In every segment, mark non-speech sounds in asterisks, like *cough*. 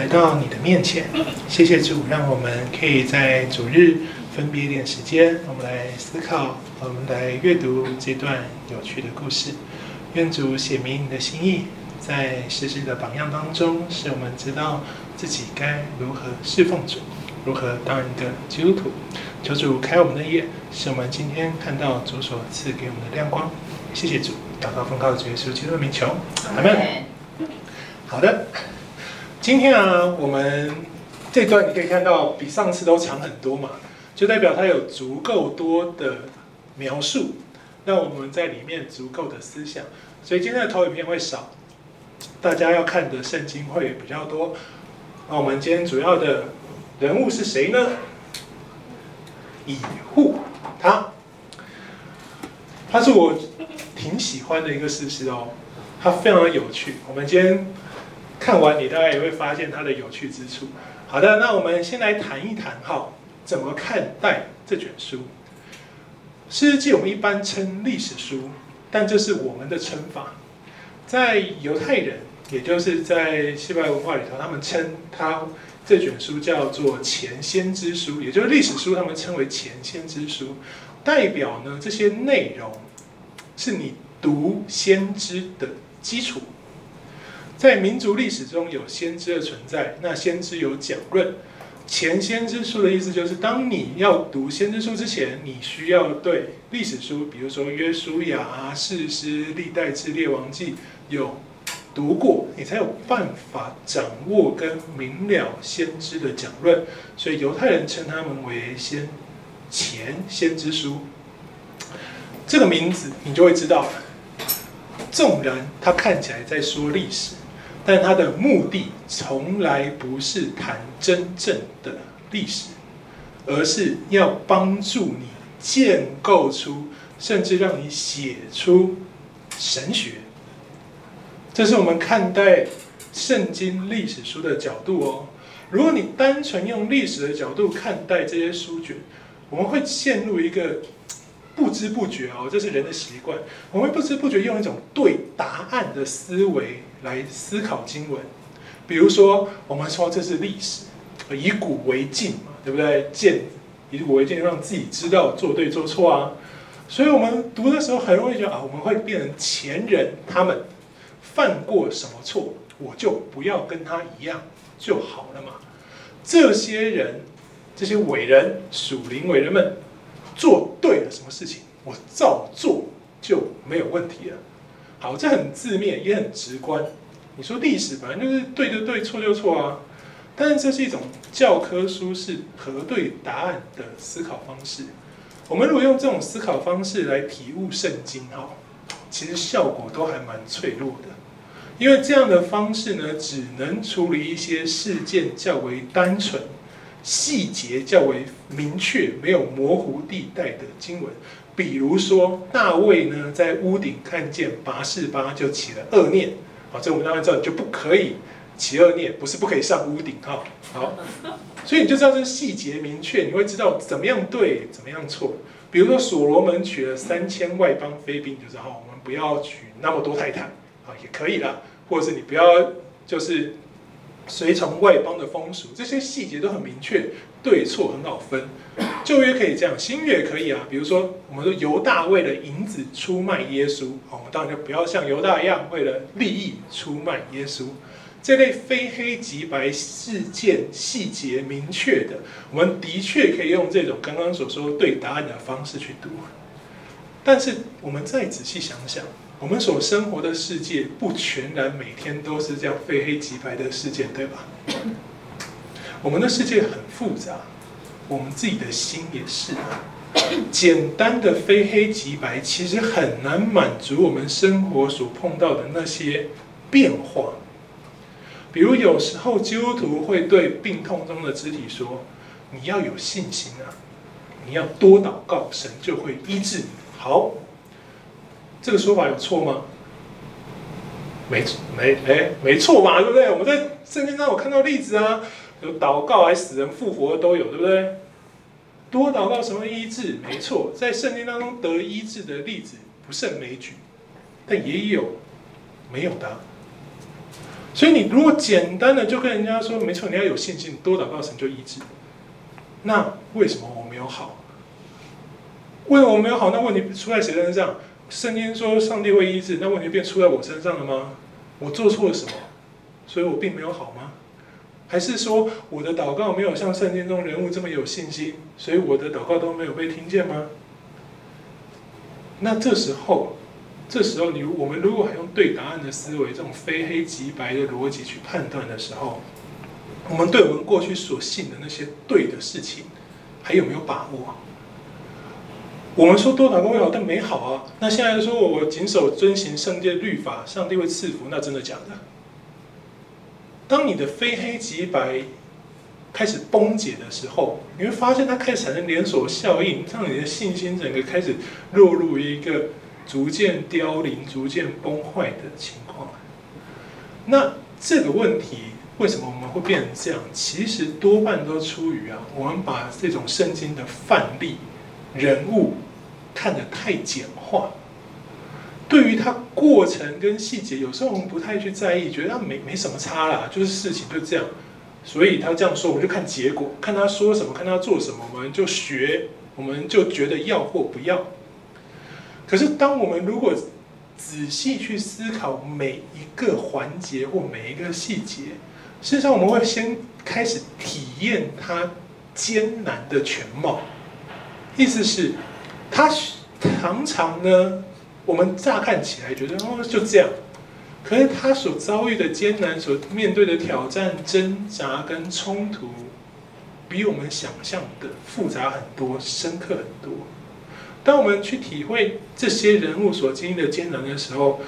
来到你的面前。谢谢主，让我们可以在主日分别一点时间，我们来思考，我们来阅读这段有趣的故事。愿主写明你的心意，在实际的榜样当中，使我们知道自己该如何侍奉主，如何当一个基督徒。求主开我们的眼，使我们今天看到主所赐给我们的亮光。谢谢主，祷告奉告主耶稣基督的名求，阿门。好的，今天啊，我们这段你可以看到比上次都长很多嘛，就代表它有足够多的描述，让我们在里面足够的思想。所以今天的投影片会少，大家要看的圣经会比较多。那我们今天主要的人物是谁呢？以户，他，他是我挺喜欢的一个士师哦，他非常的有趣。我们今天看完，你大概也会发现它的有趣之处。好的，那我们先来谈一谈哈，怎么看待这卷书？士师记我们一般称历史书，但这是我们的称法。在犹太人，也就是在西方文化里头，他们称他。这卷书叫做前先知书，也就是历史书，他们称为前先知书，代表呢，这些内容是你读先知的基础。在民族历史中有先知的存在，那先知有讲论。前先知书的意思就是，当你要读先知书之前，你需要对历史书，比如说约书亚、士师、历代志、列王记有。读过，你才有办法掌握跟明了先知的讲论，所以犹太人称他们为先前先知书。这个名字你就会知道，纵然他看起来在说历史，但他的目的从来不是谈真正的历史，而是要帮助你建构出，甚至让你写出神学。这是我们看待圣经历史书的角度哦。如果你单纯用历史的角度看待这些书卷，我们会陷入一个不知不觉哦，这是人的习惯，我们会不知不觉用一种对答案的思维来思考经文。比如说，我们说这是历史，以古为镜嘛，对不对？鉴以古为镜，让自己知道做对做错啊。所以我们读的时候很容易觉得啊，我们会变成前人他们。犯过什么错，我就不要跟他一样就好了嘛。这些人，这些伟人、属灵伟人们，做对了什么事情，我照做就没有问题了。好，这很字面，也很直观。你说历史本来就是对就对，错就错啊。但是这是一种教科书式核对答案的思考方式。我们如果用这种思考方式来体悟圣经，哈，其实效果都还蛮脆弱的。因为这样的方式呢，只能处理一些事件较为单纯、细节较为明确、没有模糊地带的经文。比如说，大卫呢在屋顶看见拔示巴，就起了恶念。好，这我们当然知道，就不可以起恶念，不是不可以上屋顶哈。好，所以你就知道这细节明确，你会知道怎么样对，怎么样错。比如说，所罗门娶了三千外邦妃嫔，就是哈，我们不要娶那么多太太，啊，也可以啦。或者是你不要就是随从外邦的风俗，这些细节都很明确，对错很好分。旧约可以这样，新约也可以啊。比如说，我们说犹大为了银子出卖耶稣，我们当然就不要像犹大一样为了利益出卖耶稣。这类非黑即白、事件细节明确的，我们的确可以用这种刚刚所说对答案的方式去读。但是我们再仔细想想。我们所生活的世界不全然每天都是这样非黑即白的事件，对吧？我们的世界很复杂，我们自己的心也是。*coughs* 简单的非黑即白，其实很难满足我们生活所碰到的那些变化。比如有时候基督徒会对病痛中的肢体说：“你要有信心啊，你要多祷告，神就会医治你。”好。这个说法有错吗？没没没没错吧，对不对？我们在圣经上有看到例子啊，有祷告还死人复活都有，对不对？多祷告什么医治？没错，在圣经当中得医治的例子不胜枚举，但也有没有的。所以你如果简单的就跟人家说，没错，你要有信心，多祷告神就医治。那为什么我没有好？为什么我没有好？那问题出在谁身上？圣经说上帝会医治，那问题便出在我身上了吗？我做错了什么？所以我并没有好吗？还是说我的祷告没有像圣经中人物这么有信心，所以我的祷告都没有被听见吗？那这时候，这时候你我们如果还用对答案的思维，这种非黑即白的逻辑去判断的时候，我们对我们过去所信的那些对的事情，还有没有把握？我们说多祷告会好，但没好啊。那现在说我谨守遵行圣洁律法，上帝会赐福，那真的假的？当你的非黑即白开始崩解的时候，你会发现它开始产生连锁效应，让你的信心整个开始落入一个逐渐凋零、逐渐崩坏的情况。那这个问题为什么我们会变成这样？其实多半都出于啊，我们把这种圣经的范例、人物看得太简化。对于它过程跟细节，有时候我们不太去在意，觉得它没没什么差啦，就是事情就这样。所以他这样说，我们就看结果，看他说什么，看他做什么，我们就学，我们就觉得要或不要。可是，当我们如果仔细去思考每一个环节或每一个细节，事实上我们会先开始体验它艰难的全貌。意思是，他常常呢。我们乍看起来觉得哦，就这样，可是他所遭遇的艰难、所面对的挑战、挣扎跟冲突，比我们想象的复杂很多、深刻很多。当我们去体会这些人物所经历的艰难的时候，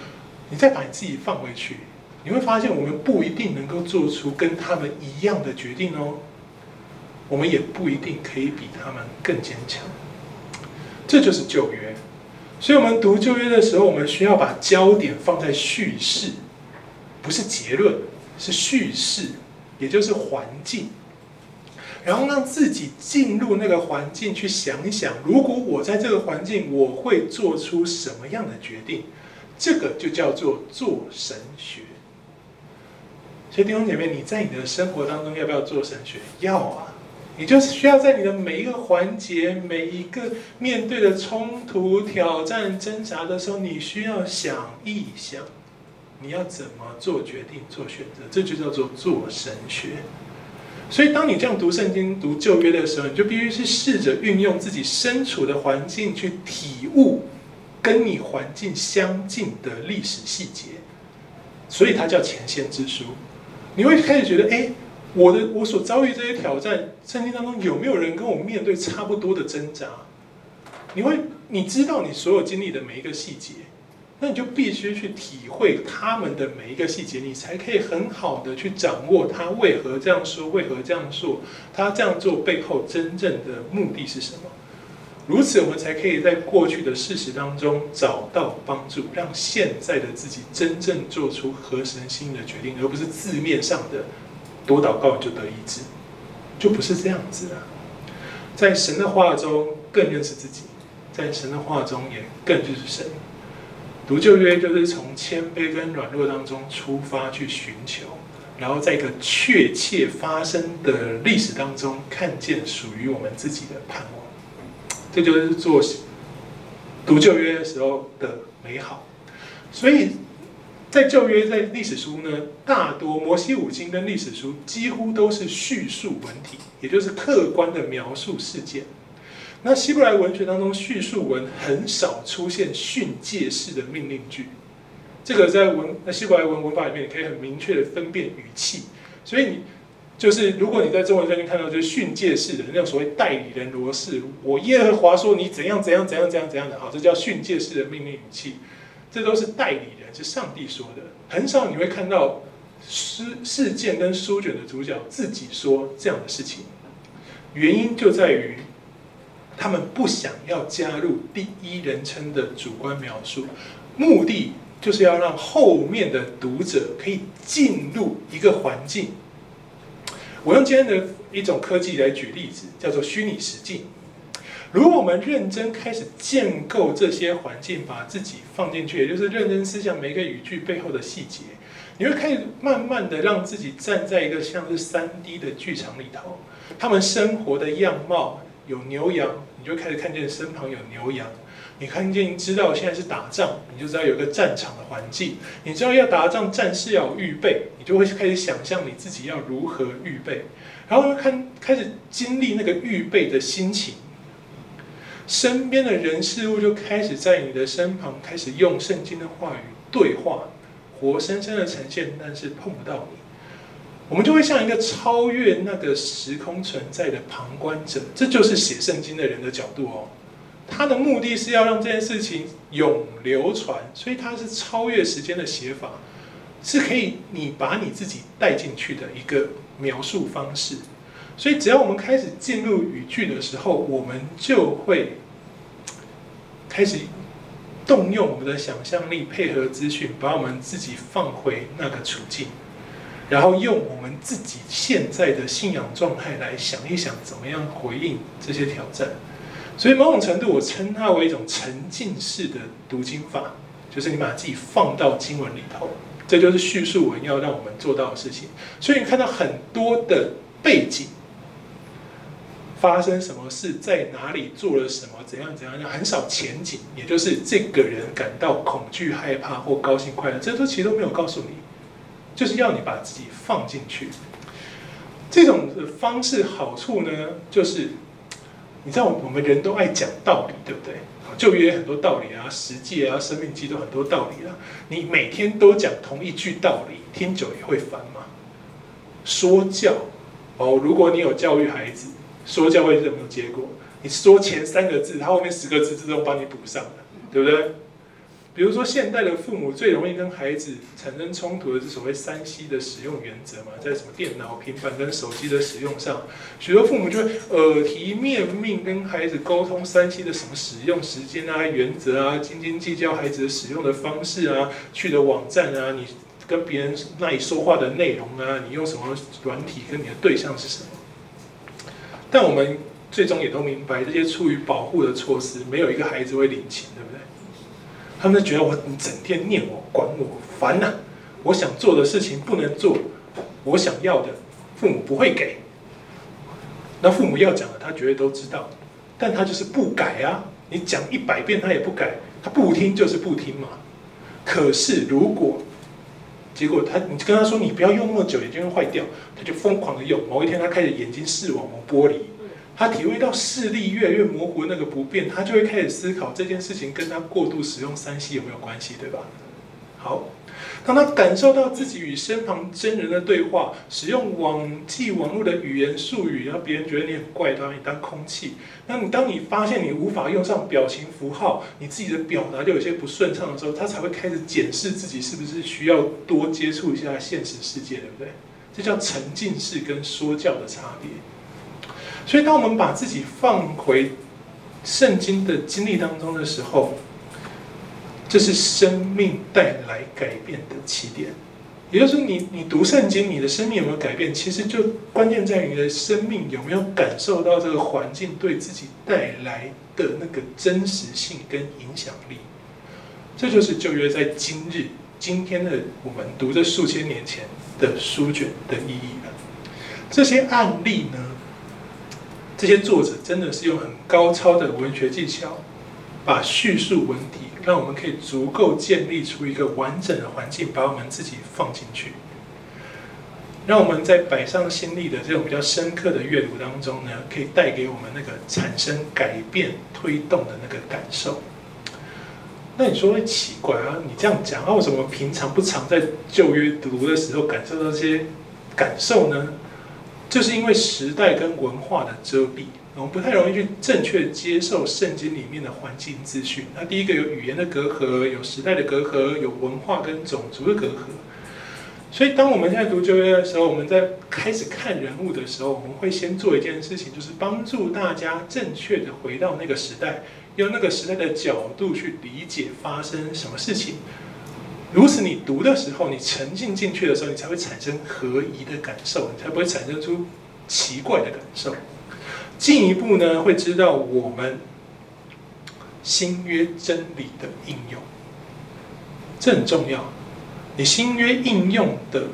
你再把你自己放回去，你会发现我们不一定能够做出跟他们一样的决定哦，我们也不一定可以比他们更坚强。这就是旧约。所以，我们读旧约的时候，我们需要把焦点放在叙事，不是结论，是叙事，也就是环境。然后让自己进入那个环境，去想一想，如果我在这个环境，我会做出什么样的决定？这个就叫做做神学。所以，弟兄姐妹，你在你的生活当中要不要做神学？要啊。你就是需要在你的每一个环节、每一个面对的冲突、挑战、挣扎的时候，你需要想一想，你要怎么做决定、做选择，这就叫做做神学。所以，当你这样读圣经、读旧约的时候，你就必须是试着运用自己身处的环境去体悟跟你环境相近的历史细节。所以，它叫前先之书。你会开始觉得，哎。我的我所遭遇这些挑战，圣经当中有没有人跟我面对差不多的挣扎？你会你知道你所有经历的每一个细节，那你就必须去体会他们的每一个细节，你才可以很好的去掌握他为何这样说，为何这样做，他这样做背后真正的目的是什么？如此，我们才可以在过去的事实当中找到帮助，让现在的自己真正做出合神心意的决定，而不是字面上的。多祷告就得医治，就不是这样子了。在神的话中更认识自己，在神的话中也更认识神。读旧约就是从谦卑跟软弱当中出发去寻求，然后在一个确切发生的历史当中看见属于我们自己的盼望。这就是做读旧约的时候的美好。所以。在旧约，在历史书呢，大多摩西五经跟历史书几乎都是叙述文体，也就是客观的描述事件。那希伯来文学当中，叙述文很少出现训诫式的命令句。这个在文那希伯来文文法里面，你可以很明确的分辨语气。所以你就是，如果你在中文圣经看到就是训诫式的那种所谓代理人罗氏，我耶和华说你怎样怎样怎样怎样怎样的，好，这叫训诫式的命令语气。这都是代理人，是上帝说的。很少你会看到事事件跟书卷的主角自己说这样的事情。原因就在于他们不想要加入第一人称的主观描述，目的就是要让后面的读者可以进入一个环境。我用今天的一种科技来举例子，叫做虚拟实境。如果我们认真开始建构这些环境，把自己放进去，也就是认真思想每个语句背后的细节，你会开始慢慢的让自己站在一个像是三 D 的剧场里头，他们生活的样貌有牛羊，你就开始看见身旁有牛羊。你看见知道现在是打仗，你就知道有个战场的环境。你知道要打仗，战士要预备，你就会开始想象你自己要如何预备，然后看开始经历那个预备的心情。身边的人事物就开始在你的身旁开始用圣经的话语对话，活生生的呈现，但是碰不到你。我们就会像一个超越那个时空存在的旁观者，这就是写圣经的人的角度哦。他的目的是要让这件事情永流传，所以他是超越时间的写法，是可以你把你自己带进去的一个描述方式。所以只要我们开始进入语句的时候，我们就会开始动用我们的想象力，配合资讯，把我们自己放回那个处境，然后用我们自己现在的信仰状态来想一想，怎么样回应这些挑战。所以某种程度，我称它为一种沉浸式的读经法，就是你把自己放到经文里头，这就是叙述文要让我们做到的事情。所以你看到很多的背景，发生什么事，在哪里做了什么，怎样怎样，很少前景，也就是这个人感到恐惧、害怕或高兴、快乐，这都其实都没有告诉你，就是要你把自己放进去。这种方式好处呢，就是。你知道我们人都爱讲道理，对不对？就约很多道理啊，实际啊，生命记都很多道理啊。你每天都讲同一句道理，听久也会烦嘛。说教哦，如果你有教育孩子，说教会是什么结果？你说前三个字，他后面十个字自动帮你补上了，对不对？比如说，现代的父母最容易跟孩子产生冲突的是所谓三 C 的使用原则嘛，在什么电脑、平板跟手机的使用上，许多父母就会耳提面命跟孩子沟通三 C 的什么使用时间啊、原则啊，斤斤计较孩子的使用的方式啊、去的网站啊、你跟别人那里说话的内容啊、你用什么软体跟你的对象是什么。但我们最终也都明白，这些出于保护的措施，没有一个孩子会领情，对不对？他们就觉得我你整天念我管我烦呐、我想做的事情不能做，我想要的父母不会给。那父母要讲的，他绝对都知道，但他就是不改啊！你讲一百遍他也不改，他不听就是不听嘛。可是如果结果他你跟他说你不要用那么久，眼睛会坏掉，他就疯狂的用。某一天他开始眼睛视网膜剥离。他体会到视力越来越模糊那个不便，他就会开始思考这件事情跟他过度使用三 C 有没有关系，对吧？好，当他感受到自己与身旁真人的对话，使用网际网络的语言术语，让别人觉得你很怪，都让你当空气。那你当你发现你无法用上表情符号，你自己的表达就有些不顺畅的时候，他才会开始检视自己是不是需要多接触一下现实世界，对不对？这叫沉浸式跟说教的差别。所以，当我们把自己放回圣经的经历当中的时候，这是生命带来改变的起点。也就是说，你你读圣经，你的生命有没有改变？其实就关键在于你的生命有没有感受到这个环境对自己带来的那个真实性跟影响力。这就是旧约在今日今天的我们读这数千年前的书卷的意义了。这些案例呢？这些作者真的是用很高超的文学技巧，把叙述文体，让我们可以足够建立出一个完整的环境，把我们自己放进去，让我们在摆上心力的这种比较深刻的阅读当中呢，可以带给我们那个产生改变、推动的那个感受。那你说会奇怪啊？你这样讲啊，为什么平常不常在旧约读的时候感受到这些感受呢？就是因为时代跟文化的遮蔽，我们不太容易去正确接受圣经里面的环境资讯。那第一个有语言的隔阂，有时代的隔阂，有文化跟种族的隔阂。所以当我们现在读旧约的时候，我们在开始看人物的时候，我们会先做一件事情，就是帮助大家正确的回到那个时代，用那个时代的角度去理解发生什么事情。如此，你读的时候，你沉浸进去的时候，你才会产生合宜的感受，你才不会产生出奇怪的感受。进一步呢，会知道我们新约真理的应用，这很重要。你新约应用的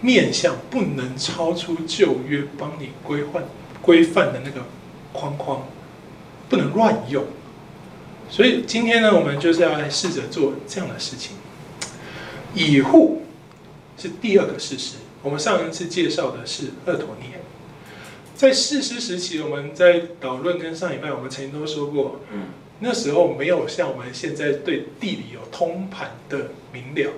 面向不能超出旧约帮你规范规范的那个框框，不能乱用。所以今天呢，我们就是要来试着做这样的事情。以护是第二个事实，我们上一次介绍的是厄陀聂。在士师时期，我们在导论跟上一拜，我们曾经都说过，那时候没有像我们现在对地理有通盘的明了。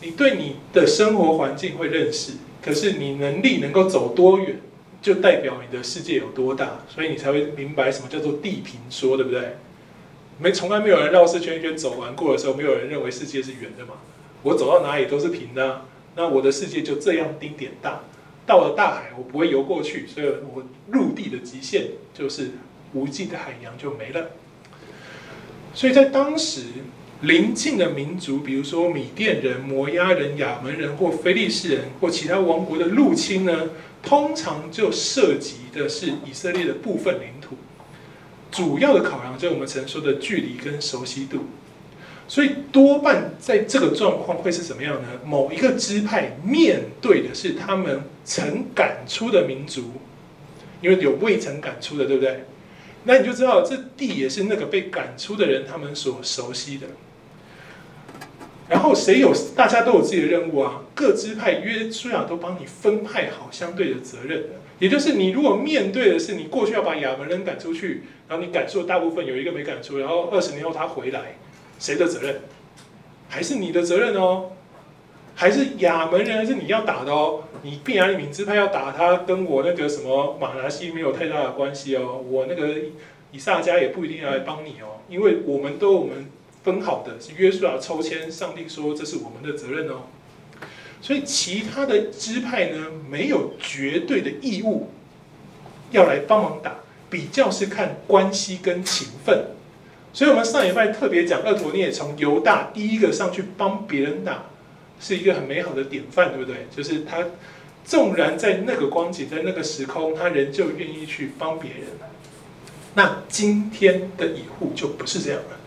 你对你的生活环境会认识，可是你能力能够走多远，就代表你的世界有多大，所以你才会明白什么叫做地平说，对不对？没，从来没有人绕四圈一圈走完过的时候，没有人认为世界是圆的嘛。我走到哪里都是平的啊，那我的世界就这样丁点大。到了大海，我不会游过去，所以我陆地的极限就是无际的海洋就没了。所以在当时，邻近的民族，比如说米甸人、摩押人、亚门人或非利士人或其他王国的入侵呢，通常就涉及的是以色列的部分领土。主要的考量就是我们曾说的距离跟熟悉度。所以多半在这个状况会是怎么样呢？某一个支派面对的是他们曾赶出的民族，因为有未曾赶出的，对不对？那你就知道这地也是那个被赶出的人他们所熟悉的。然后谁有大家都有自己的任务啊？各支派约书亚都帮你分派好相对的责任的。也就是你如果面对的是你过去要把亚门人赶出去，然后你赶出大部分，有一个没赶出，然后二十年后他回来。谁的责任？还是你的责任哦？还是亚门人？还是你要打的哦？你便雅悯支派要打他，跟我那个什么马拿西没有太大的关系哦。我那个以萨迦也不一定要来帮你哦，因为我们都我们分好的，是约书亚抽签，上帝说这是我们的责任哦。所以其他的支派呢，没有绝对的义务要来帮忙打，比较是看关系跟情分。所以，我们上礼拜特别讲，俄陀聂从犹大第一个上去帮别人打，是一个很美好的典范，对不对？就是他纵然在那个光景，在那个时空，他仍旧愿意去帮别人。那今天的以户就不是这样了。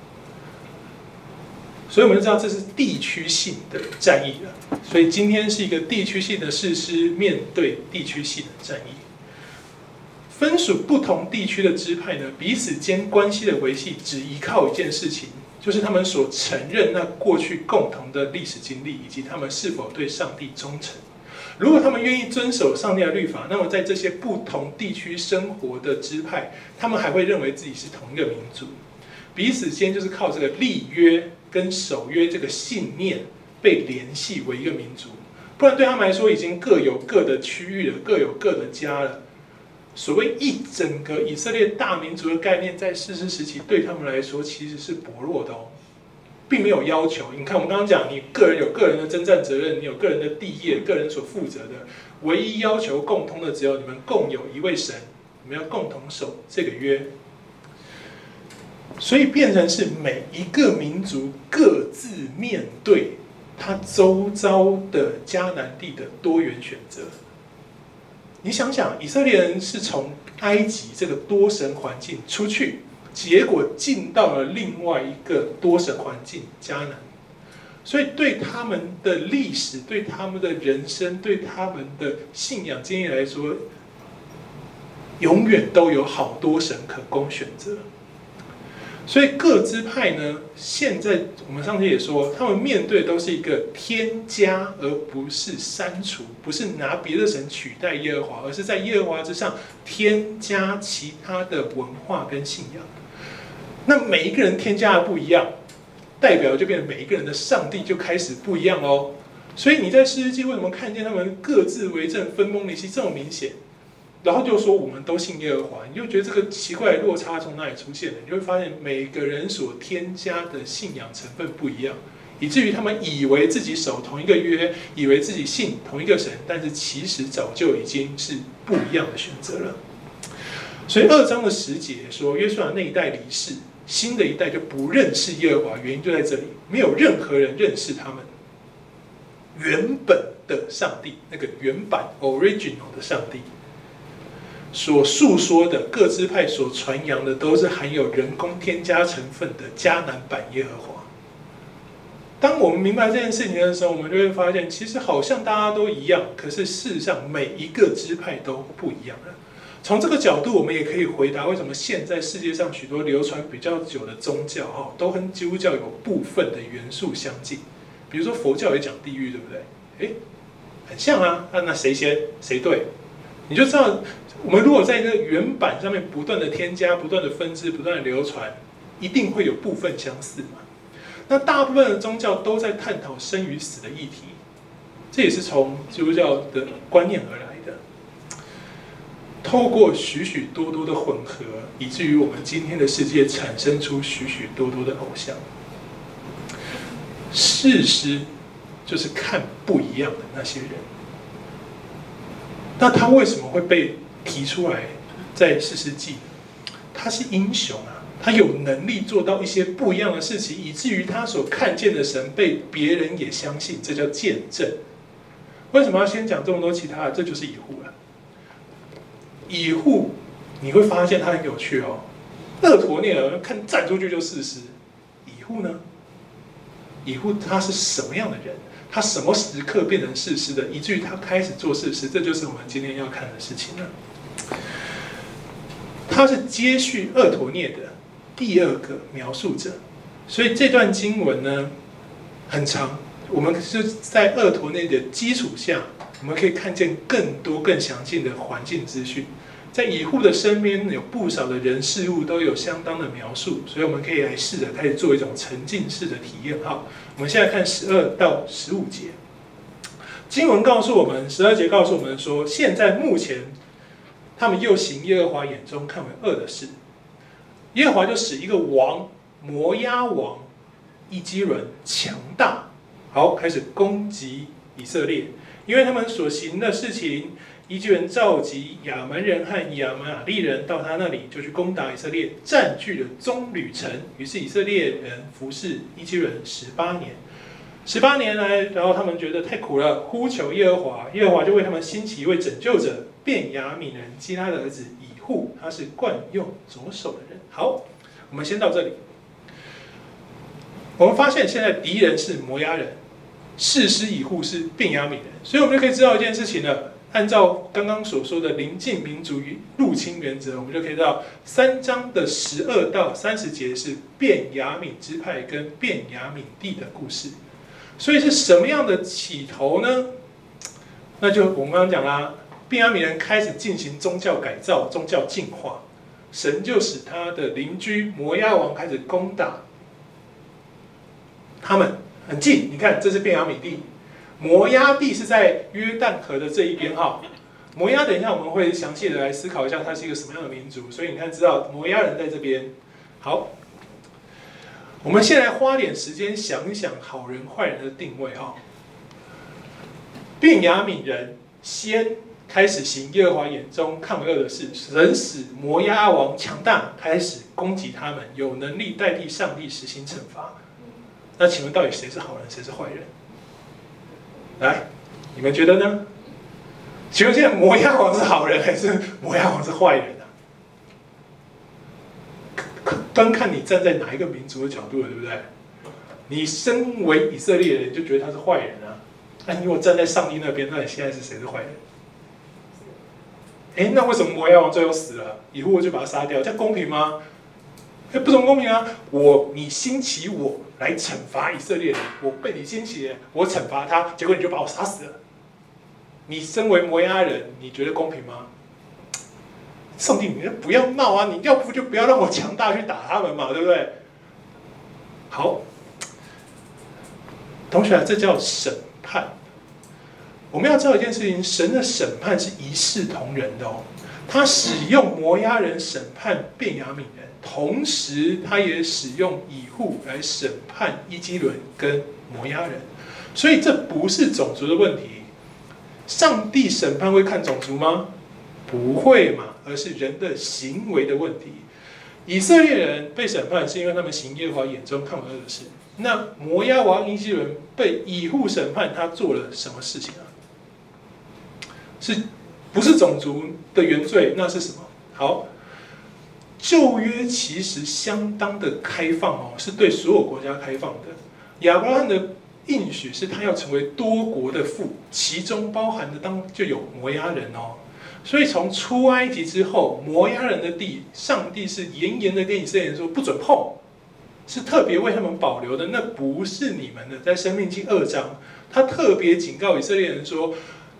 所以，我们知道这是地区性的战役了。所以，今天是一个地区性的士师面对地区性的战役。分属不同地区的支派呢，彼此间关系的维系只依靠一件事情，就是他们所承认那过去共同的历史经历，以及他们是否对上帝忠诚。如果他们愿意遵守上帝的律法，那么在这些不同地区生活的支派，他们还会认为自己是同一个民族。彼此间就是靠这个立约跟守约这个信念被联系为一个民族，不然对他们来说已经各有各的区域了，各有各的家了。所谓一整个以色列大民族的概念，在士师时期对他们来说其实是薄弱的哦，并没有要求。你看，我们刚刚讲，你个人有个人的征战责任，你有个人的地业，个人所负责的，唯一要求共通的只有你们共有一位神，你们要共同守这个约。所以变成是每一个民族各自面对他周遭的迦南地的多元选择。你想想，以色列人是从埃及这个多神环境出去，结果进到了另外一个多神环境迦南，所以对他们的历史、对他们的人生、对他们的信仰经验来说，永远都有好多神可供选择。所以各支派呢，现在我们上次也说，他们面对都是一个添加，而不是删除，不是拿别的神取代耶和华，而是在耶和华之上添加其他的文化跟信仰。那每一个人添加的不一样，代表就变成每一个人的上帝就开始不一样喽。所以你在诗记为什么看见他们各自为政、分崩离析这么明显？然后就说我们都信耶和华，你就觉得这个奇怪的落差从哪里出现的？你会发现每个人所添加的信仰成分不一样，以至于他们以为自己守同一个约，以为自己信同一个神，但是其实早就已经是不一样的选择了。所以二章的十节说，约书亚那一代离世，新的一代就不认识耶和华，原因就在这里，没有任何人认识他们原本的上帝，那个原版 original 的上帝。所述说的各支派所传扬的，都是含有人工添加成分的迦南版耶和华。当我们明白这件事情的时候，我们就会发现，其实好像大家都一样，可是事实上每一个支派都不一样了。从这个角度，我们也可以回答为什么现在世界上许多流传比较久的宗教，哈，都跟基督教有部分的元素相近。比如说佛教也讲地狱，对不对？诶，很像啊。那那谁先谁对？你就知道，我们如果在一个原版上面不断的添加、不断的分支、不断的流传，一定会有部分相似嘛。那大部分的宗教都在探讨生与死的议题，这也是从基督教的观念而来的。透过许许多多的混合，以至于我们今天的世界产生出许许多多的偶像。事实就是看不一样的那些人。那他为什么会被提出来在士师记？他是英雄啊，他有能力做到一些不一样的事情，以至于他所看见的神被别人也相信，这叫见证。为什么要先讲这么多其他的？这就是以户了。以户，你会发现他很有趣哦。俄陀涅尔看站出去就士师，以户呢？以户他是什么样的人？他什么时刻变成事实的？以至于他开始做事实，这就是我们今天要看的事情了。他是接续俄陀涅的第二个描述者，所以这段经文呢很长。我们是在俄陀涅的基础下。我们可以看见更多、更详尽的环境资讯，在以户的身边有不少的人事物都有相当的描述，所以我们可以来试着开始做一种沉浸式的体验。哈，我们现在看十二到十五节，经文告诉我们，十二节告诉我们说，现在目前他们又行耶和华眼中看为恶的事，耶和华就使一个王摩押王伊基伦强大，好，开始攻击以色列。因为他们所行的事情，伊基伦召集亚扪人和亚玛力人到他那里，就去攻打以色列，占据了棕榈城。于是以色列人服侍伊基伦十八年，十八年来，然后他们觉得太苦了，呼求耶和华，耶和华就为他们兴起一位拯救者，便雅悯人基拉的儿子以户，他是惯用左手的人。好，我们先到这里。我们发现现在敌人是摩押人。士师以户是便雅悯人，所以我们就可以知道一件事情了。按照刚刚所说的邻近民族与入侵原则，我们就可以知道三章的十二到三十节是便雅悯支派跟便雅悯地的故事。所以是什么样的起头呢？*tsk* 那就我们刚刚讲啦，便雅悯人开始进行宗教改造、宗教进化，神就使他的邻居摩押王开始攻打他们。很近，你看，这是便雅悯地，摩押地是在约旦河的这一边哈。摩押，等一下我们会详细的来思考一下，它是一个什么样的民族。所以你看，知道摩押人在这边。好，我们先来花点时间想一想好人坏人的定位哈。便雅悯人先开始行耶和华眼中看为恶的事，神使摩押王强大，开始攻击他们，有能力代替上帝实行惩罚。那请问到底谁是好人，谁是坏人？来，你们觉得呢？请问现在摩押王是好人还是 *laughs* 摩押王是坏人啊？端看你站在哪一个民族的角度了，对不对？你身为以色列人，就觉得他是坏人啊？那你如果站在上帝那边，那你现在是谁是坏人？哎，那为什么摩押王最后死了，以后我就把他杀掉，这公平吗？哎，不怎么公平啊！我你兴起我来惩罚以色列人，我被你兴起，我惩罚他，结果你就把我杀死了。你身为摩押人，你觉得公平吗？上帝，你就不要闹啊！你要不就不要让我强大去打他们嘛，对不对？好，同学，这叫审判。我们要知道一件事情：神的审判是一视同仁的哦。他使用摩押人审判便雅悯人。同时，他也使用以户来审判伊基伦跟摩押人，所以这不是种族的问题。上帝审判会看种族吗？不会嘛，而是人的行为的问题。以色列人被审判是因为他们行耶和华眼中看为恶的事。那摩押王伊基伦被以户审判，他做了什么事情啊？是不是种族的原罪？那是什么？好。旧约其实相当的开放哦，是对所有国家开放的。亚伯拉罕的应许是他要成为多国的父，其中包含的当就有摩押人哦。所以从出埃及之后，摩押人的地，上帝是严严的跟以色列人说不准碰，是特别为他们保留的，那不是你们的。在生命记二章，他特别警告以色列人说，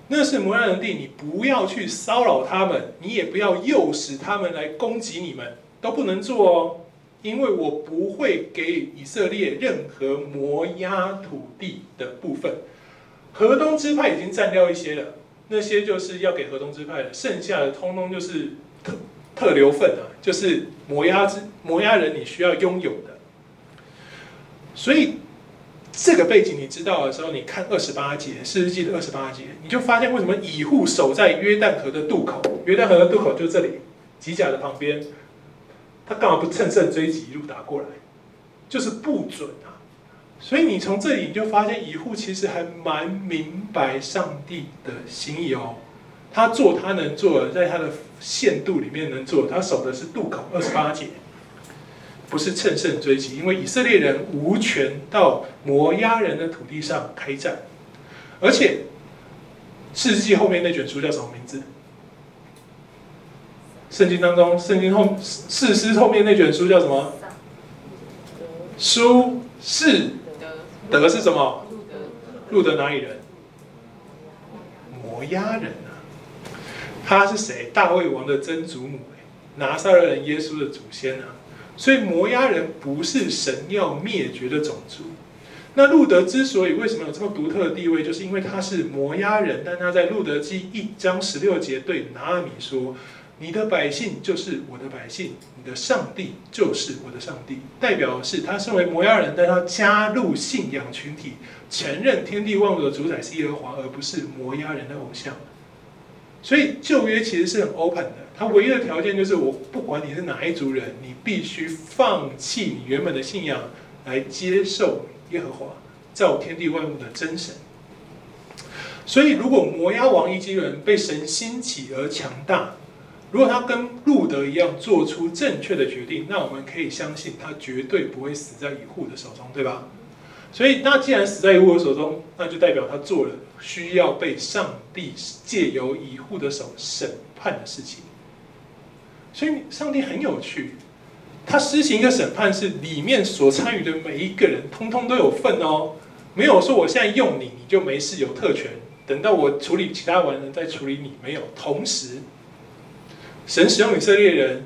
那是摩押人地，你不要去骚扰他们，你也不要诱使他们来攻击你们，都不能做哦。因为我不会给以色列任何摩押土地的部分，河东支派已经占掉一些了，那些就是要给河东支派的，剩下的通通就是特特留份啊，就是摩押之摩押人你需要拥有的。所以这个背景你知道的时候，你看二十八节，士师记的二十八节，你就发现为什么以户守在约旦河的渡口，约旦河的渡口就这里，吉甲的旁边。他干嘛不乘胜追击，一路打过来？就是不准啊！所以你从这里你就发现，以户其实还蛮明白上帝的心意哦。他做他能做的，在他的限度里面能做，他守的是渡口二十八节，不是乘胜追击，因为以色列人无权到摩押人的土地上开战，而且士师记后面那卷书叫什么名字？圣经当中，圣经后士师后面那卷书叫什么？书士德是什么？路德哪里人？摩押人啊！他是谁？大卫王的曾祖母，拿撒勒人耶稣的祖先啊！所以摩押人不是神要灭绝的种族。那路德之所以为什么有这么独特的地位，就是因为他是摩押人，但他在路德记一章十六节对拿阿米说。你的百姓就是我的百姓，你的上帝就是我的上帝。代表的是他身为摩押人，但他加入信仰群体，承认天地万物的主宰是耶和华，而不是摩押人的偶像。所以旧约其实是很 open 的，它唯一的条件就是我不管你是哪一族人，你必须放弃你原本的信仰，来接受耶和华造天地万物的真神。所以如果摩押王以基伦被神兴起而强大，如果他跟路德一样做出正确的决定，那我们可以相信他绝对不会死在以户的手中，对吧？所以，那既然死在以户的手中，那就代表他做了需要被上帝借由以护的手审判的事情。所以，上帝很有趣，他施行一个审判，是里面所参与的每一个人通通都有份哦，没有说我现在用你，你就没事有特权，等到我处理其他完人再处理你，没有，同时。神使用以色列人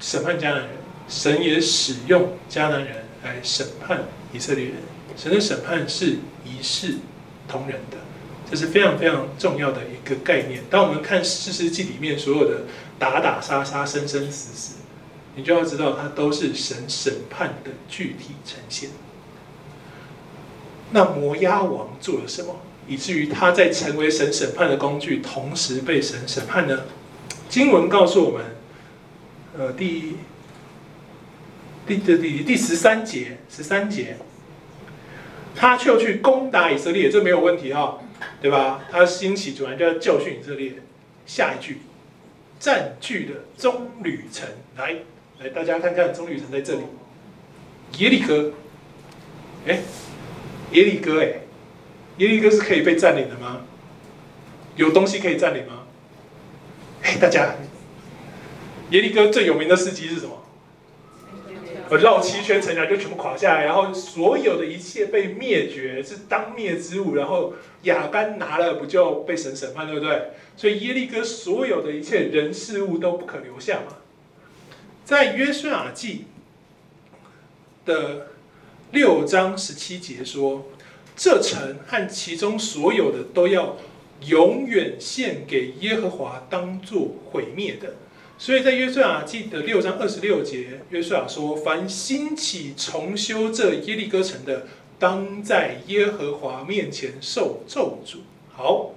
审判迦南人，神也使用迦南人来审判以色列人。神的审判是一视同仁的，这是非常非常重要的一个概念。当我们看士师记里面所有的打打杀杀、生生死死，你就要知道，它都是神审判的具体呈现。那摩押王做了什么，以至于他在成为神审判的工具，同时被神审判呢？经文告诉我们，呃，第一第第第第十三节，十三节，他就去攻打以色列，这没有问题哈，对吧？他兴起主要就要教训以色列。下一句，占据了棕榈城，来来，大家看看棕榈城在这里，耶利哥，哎，耶利哥，哎，耶利哥是可以被占领的吗？有东西可以占领吗？哎，大家，耶利哥最有名的事迹是什么？我绕七圈城墙就全部垮下来，然后所有的一切被灭绝，是当灭之物。然后亚班拿了，不就被神审判，对不对？所以耶利哥所有的一切人事物都不可留下嘛。在约书亚记的六章十七节说，这城和其中所有的都要。永远献给耶和华，当作毁灭的。所以在约书亚记的六章二十六节，约书亚说：“凡兴起重修这耶利哥城的，当在耶和华面前受咒诅。”好，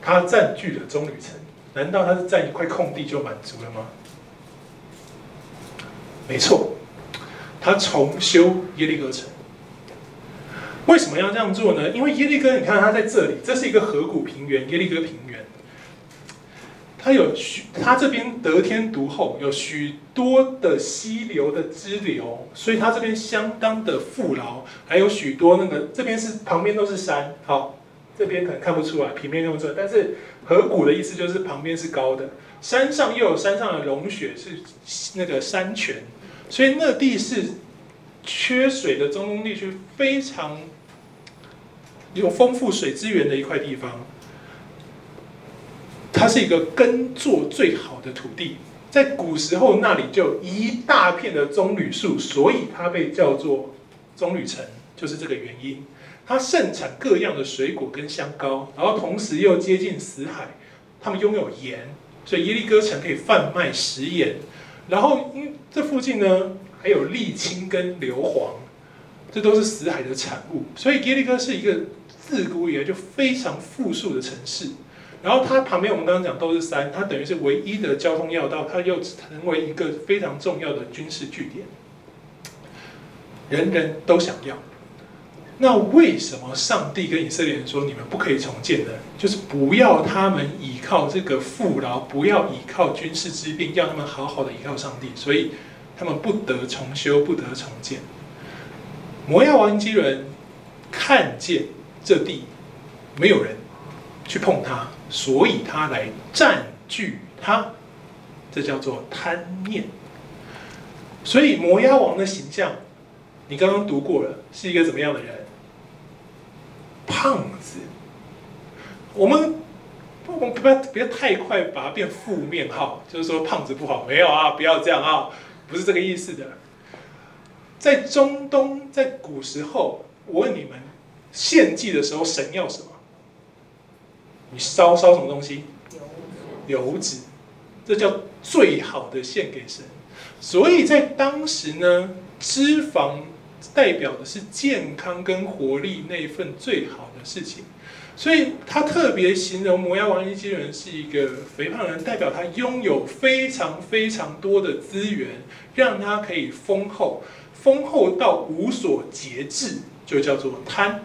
他占据了棕榈城，难道他是占一块空地就满足了吗？没错，他重修耶利哥城。为什么要这样做呢？因为耶利哥，你看他在这里，这是一个河谷平原，耶利哥平原。它有许，它这边得天独厚，有许多的溪流的支流，所以它这边相当的富饶，还有许多那个这边是旁边都是山，好，这边可能看不出来，平面用这，但是河谷的意思就是旁边是高的，山上又有山上的融雪是那个山泉，所以那地是缺水的中东地区非常有丰富水资源的一块地方。它是一个耕作最好的土地，在古时候那里就一大片的棕榈树，所以它被叫做棕榈城，就是这个原因。它盛产各样的水果跟香膏，然后同时又接近死海，他们拥有盐，所以耶利哥城可以贩卖食盐。然后因这附近呢还有沥青跟硫磺，这都是死海的产物，所以耶利哥是一个自古以来就非常富庶的城市。然后它旁边我们刚刚讲都是山，它等于是唯一的交通要道，它又成为一个非常重要的军事据点，人人都想要。那为什么上帝跟以色列人说你们不可以重建呢？就是不要他们依靠这个富饶，不要依靠军事之便，要他们好好的依靠上帝，所以他们不得重修，不得重建。摩押王基伦看见这地没有人去碰它。所以他来占据他，这叫做贪念。所以摩押王的形象，你刚刚读过了，是一个怎么样的人？胖子。我们我们不要不要太快把它变负面哈，就是说胖子不好，没有啊，不要这样啊，不是这个意思的。在中东，在古时候，我问你们，献祭的时候，神要什么？你烧烧什么东西？油脂，这叫最好的献给神。所以在当时呢，脂肪代表的是健康跟活力那一份最好的事情。所以他特别形容摩押王基人是一个肥胖人，代表他拥有非常非常多的资源，让他可以丰厚，丰厚到无所节制，就叫做贪。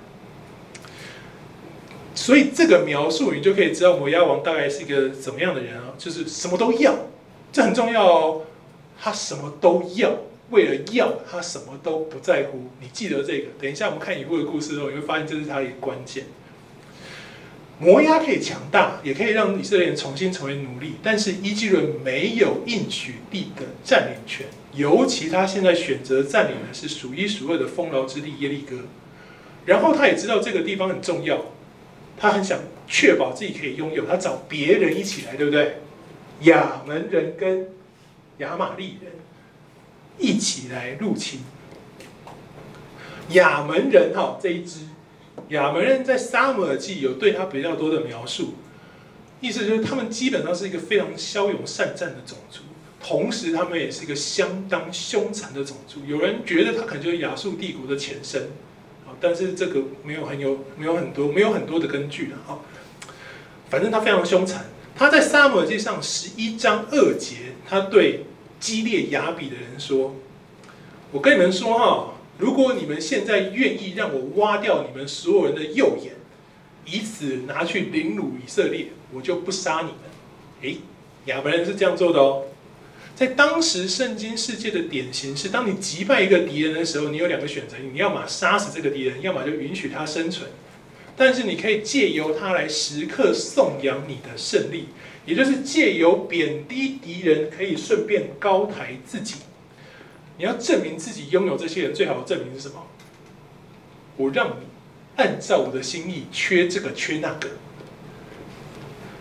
所以这个描述，你就可以知道摩押王大概是一个怎么样的人啊？就是什么都要，这很重要哦。他什么都要，为了要，他什么都不在乎。你记得这个。等一下我们看以弗的故事的时候，你会发现这是他的一个关键。摩押可以强大，也可以让以色列人重新成为奴隶，但是伊基伦没有应许地的占领权，尤其他现在选择占领的是数一数二的丰饶之地耶利哥。然后他也知道这个地方很重要。他很想确保自己可以拥有，他找别人一起来，对不对？亚门人跟亚玛利人一起来入侵。亚门人哈这一支，亚门人在撒母耳记有对他比较多的描述，意思就是他们基本上是一个非常骁勇善战的种族，同时他们也是一个相当凶残的种族。有人觉得他可能就是亚述帝国的前身。但是这个没有很有没有很多没有很多的根据的哈，反正他非常凶残。他在撒母耳记上十一章二节，他对激烈雅比的人说：“我跟你们说哈，如果你们现在愿意让我挖掉你们所有人的右眼，以此拿去凌辱以色列，我就不杀你们。”诶，亚扪人是这样做的哦。在当时圣经世界的典型是，当你击败一个敌人的时候，你有两个选择：你要么杀死这个敌人，要么就允许他生存。但是你可以借由他来时刻颂扬你的胜利，也就是借由贬低敌人，可以顺便高抬自己。你要证明自己拥有这些人，最好的证明是什么？我让你按照我的心意，缺这个缺那个。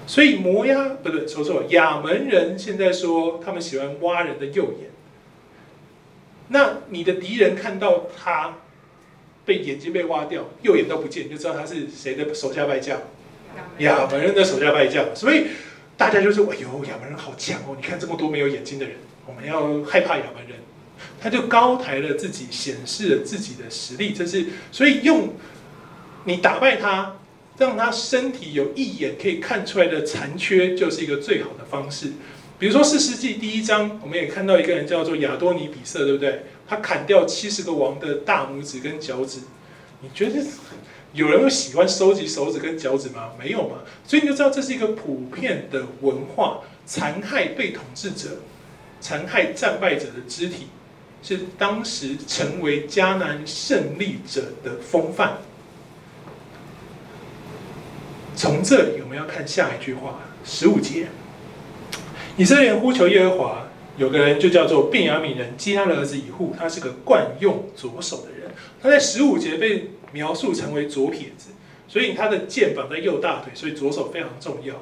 所以摩押不对，说错了。亚门人现在说他们喜欢挖人的右眼。那你的敌人看到他被眼睛被挖掉，右眼都不见，就知道他是谁的手下败将？亚门人的手下败将。所以大家就说：“哎呦，亚门人好强哦！你看这么多没有眼睛的人，我们要害怕亚门人。”他就高抬了自己，显示了自己的实力。这是所以用你打败他。让他身体有一眼可以看出来的残缺，就是一个最好的方式。比如说《士师记》第一章，我们也看到一个人叫做亚多尼比色，对不对？他砍掉七十个王的大拇指跟脚趾。你觉得有人会喜欢收集手指跟脚趾吗？没有嘛。所以你就知道这是一个普遍的文化，残害被统治者、残害战败者的肢体，是当时成为迦南胜利者的风范。从这里我们要看下一句话，十五节，以色列人呼求耶和华。有个人就叫做便雅悯人基拉的儿子以户，他是个惯用左手的人。他在十五节被描述成为左撇子，所以他的剑绑在右大腿，所以左手非常重要。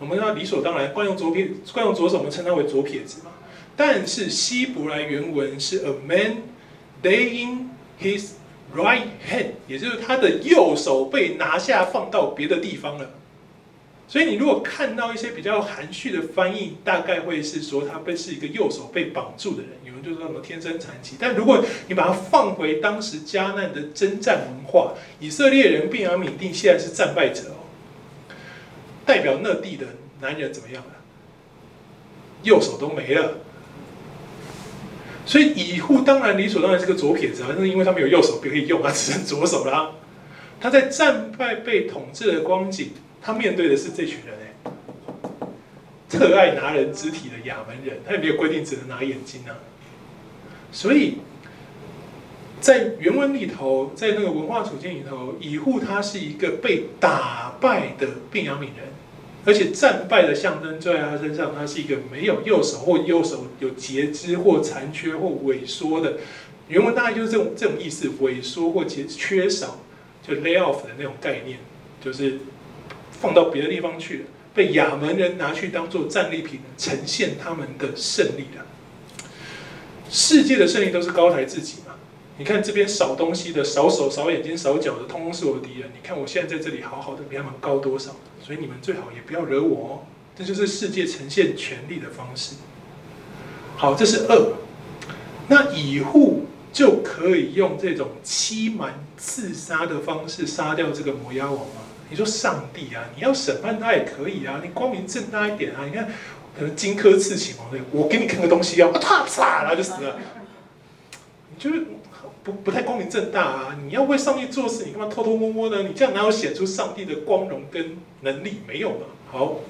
我们要理所当然惯用左撇，惯用左手，我们称他为左撇子嘛。但是希伯来原文是 a man daying his right hand，也就是他的右手被拿下放到别的地方了。所以你如果看到一些比较含蓄的翻译，大概会是说他被是一个右手被绑住的人，有人就说什么天生残疾。但如果你把它放回当时迦南的征战文化，以色列人便雅悯地现在是战败者哦，代表那地的男人怎么样了？右手都没了。所以以户当然理所当然是个左撇子啊，那是因为他没有右手可以用啊，只剩左手啦。他在战败被统治的光景。他面对的是这群人哎，特爱拿人肢体的亚门人，他也没有规定只能拿眼睛啊。所以，在原文里头，在那个文化处境里头，以户他是一个被打败的便雅悯人，而且战败的象征在他身上，他是一个没有右手或右手有截肢或残缺或萎缩的。原文大概就是这种这种意思，萎缩或缺缺少，就 lay off 的那种概念，就是。放到别的地方去了，被亚门人拿去当做战利品，呈现他们的胜利了。世界的胜利都是高抬自己？你看这边少东西的、少手、少眼睛、少脚的，通通是我的敌人。你看我现在在这里好好的，比他们高多少？所以你们最好也不要惹我哦。这就是世界呈现权力的方式。好，这是二。那以户就可以用这种欺瞒、刺杀的方式杀掉这个摩押王吗？你说上帝啊，你要审判他也可以啊，你光明正大一点啊。你看，可能荆轲刺秦王，我给你看个东西啊，啪嚓，然后就死了。就是不太光明正大啊。你要为上帝做事，你干嘛偷偷摸摸呢？你这样哪有显出上帝的光荣跟能力？没有嘛。好，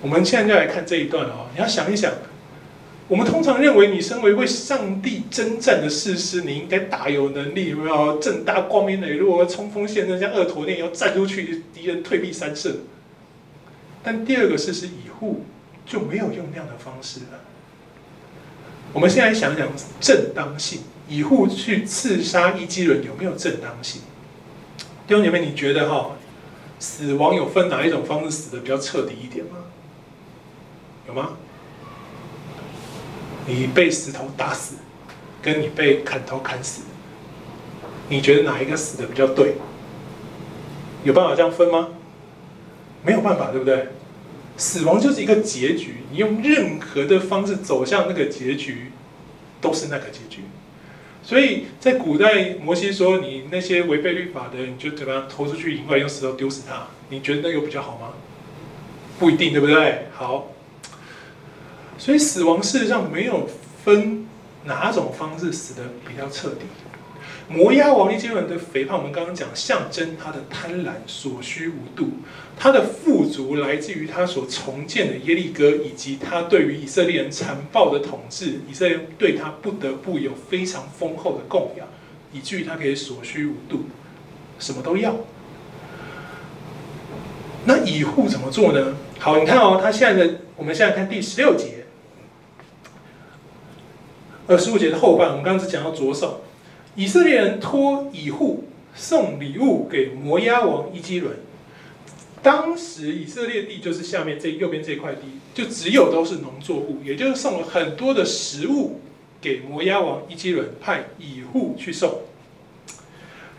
我们现在就来看这一段哦。你要想一想。我们通常认为，你身为为上帝征战的士师，你应该大有能力，有没有正大光明磊落，冲锋陷阵，像俄陀聂要站出去，敌人退避三舍。但第二个事实以户就没有用那样的方式了。我们现在想想正当性，以户去刺杀伊矶伦有没有正当性？弟兄姐妹，你觉得哈，死亡有分哪一种方式死得比较彻底一点吗？有吗？你被石头打死，跟你被砍头砍死，你觉得哪一个死的比较对？有办法这样分吗？没有办法，对不对？死亡就是一个结局，你用任何的方式走向那个结局，都是那个结局。所以在古代，摩西说：“你那些违背律法的，你就怎么样投出去营外，用石头丢死他。”你觉得那有比较好吗？不一定，对不对？好。所以死亡事实上没有分哪种方式死的比较彻底。摩押王伊矶伦的肥胖，我们刚刚讲象征他的贪婪、所需无度；他的富足来自于他所重建的耶利哥，以及他对于以色列人残暴的统治。以色列对他不得不有非常丰厚的供养，以至于他可以所需无度，什么都要。那以户怎么做呢？好，你看哦，他现在的，我们现在看第十六节。呃十五节的后半，我们刚刚只讲到左手，以色列人托以户送礼物给摩押王伊基伦。当时以色列地就是下面这右边这块地，就只有都是农作物，也就是送了很多的食物给摩押王伊基伦，派以户去送。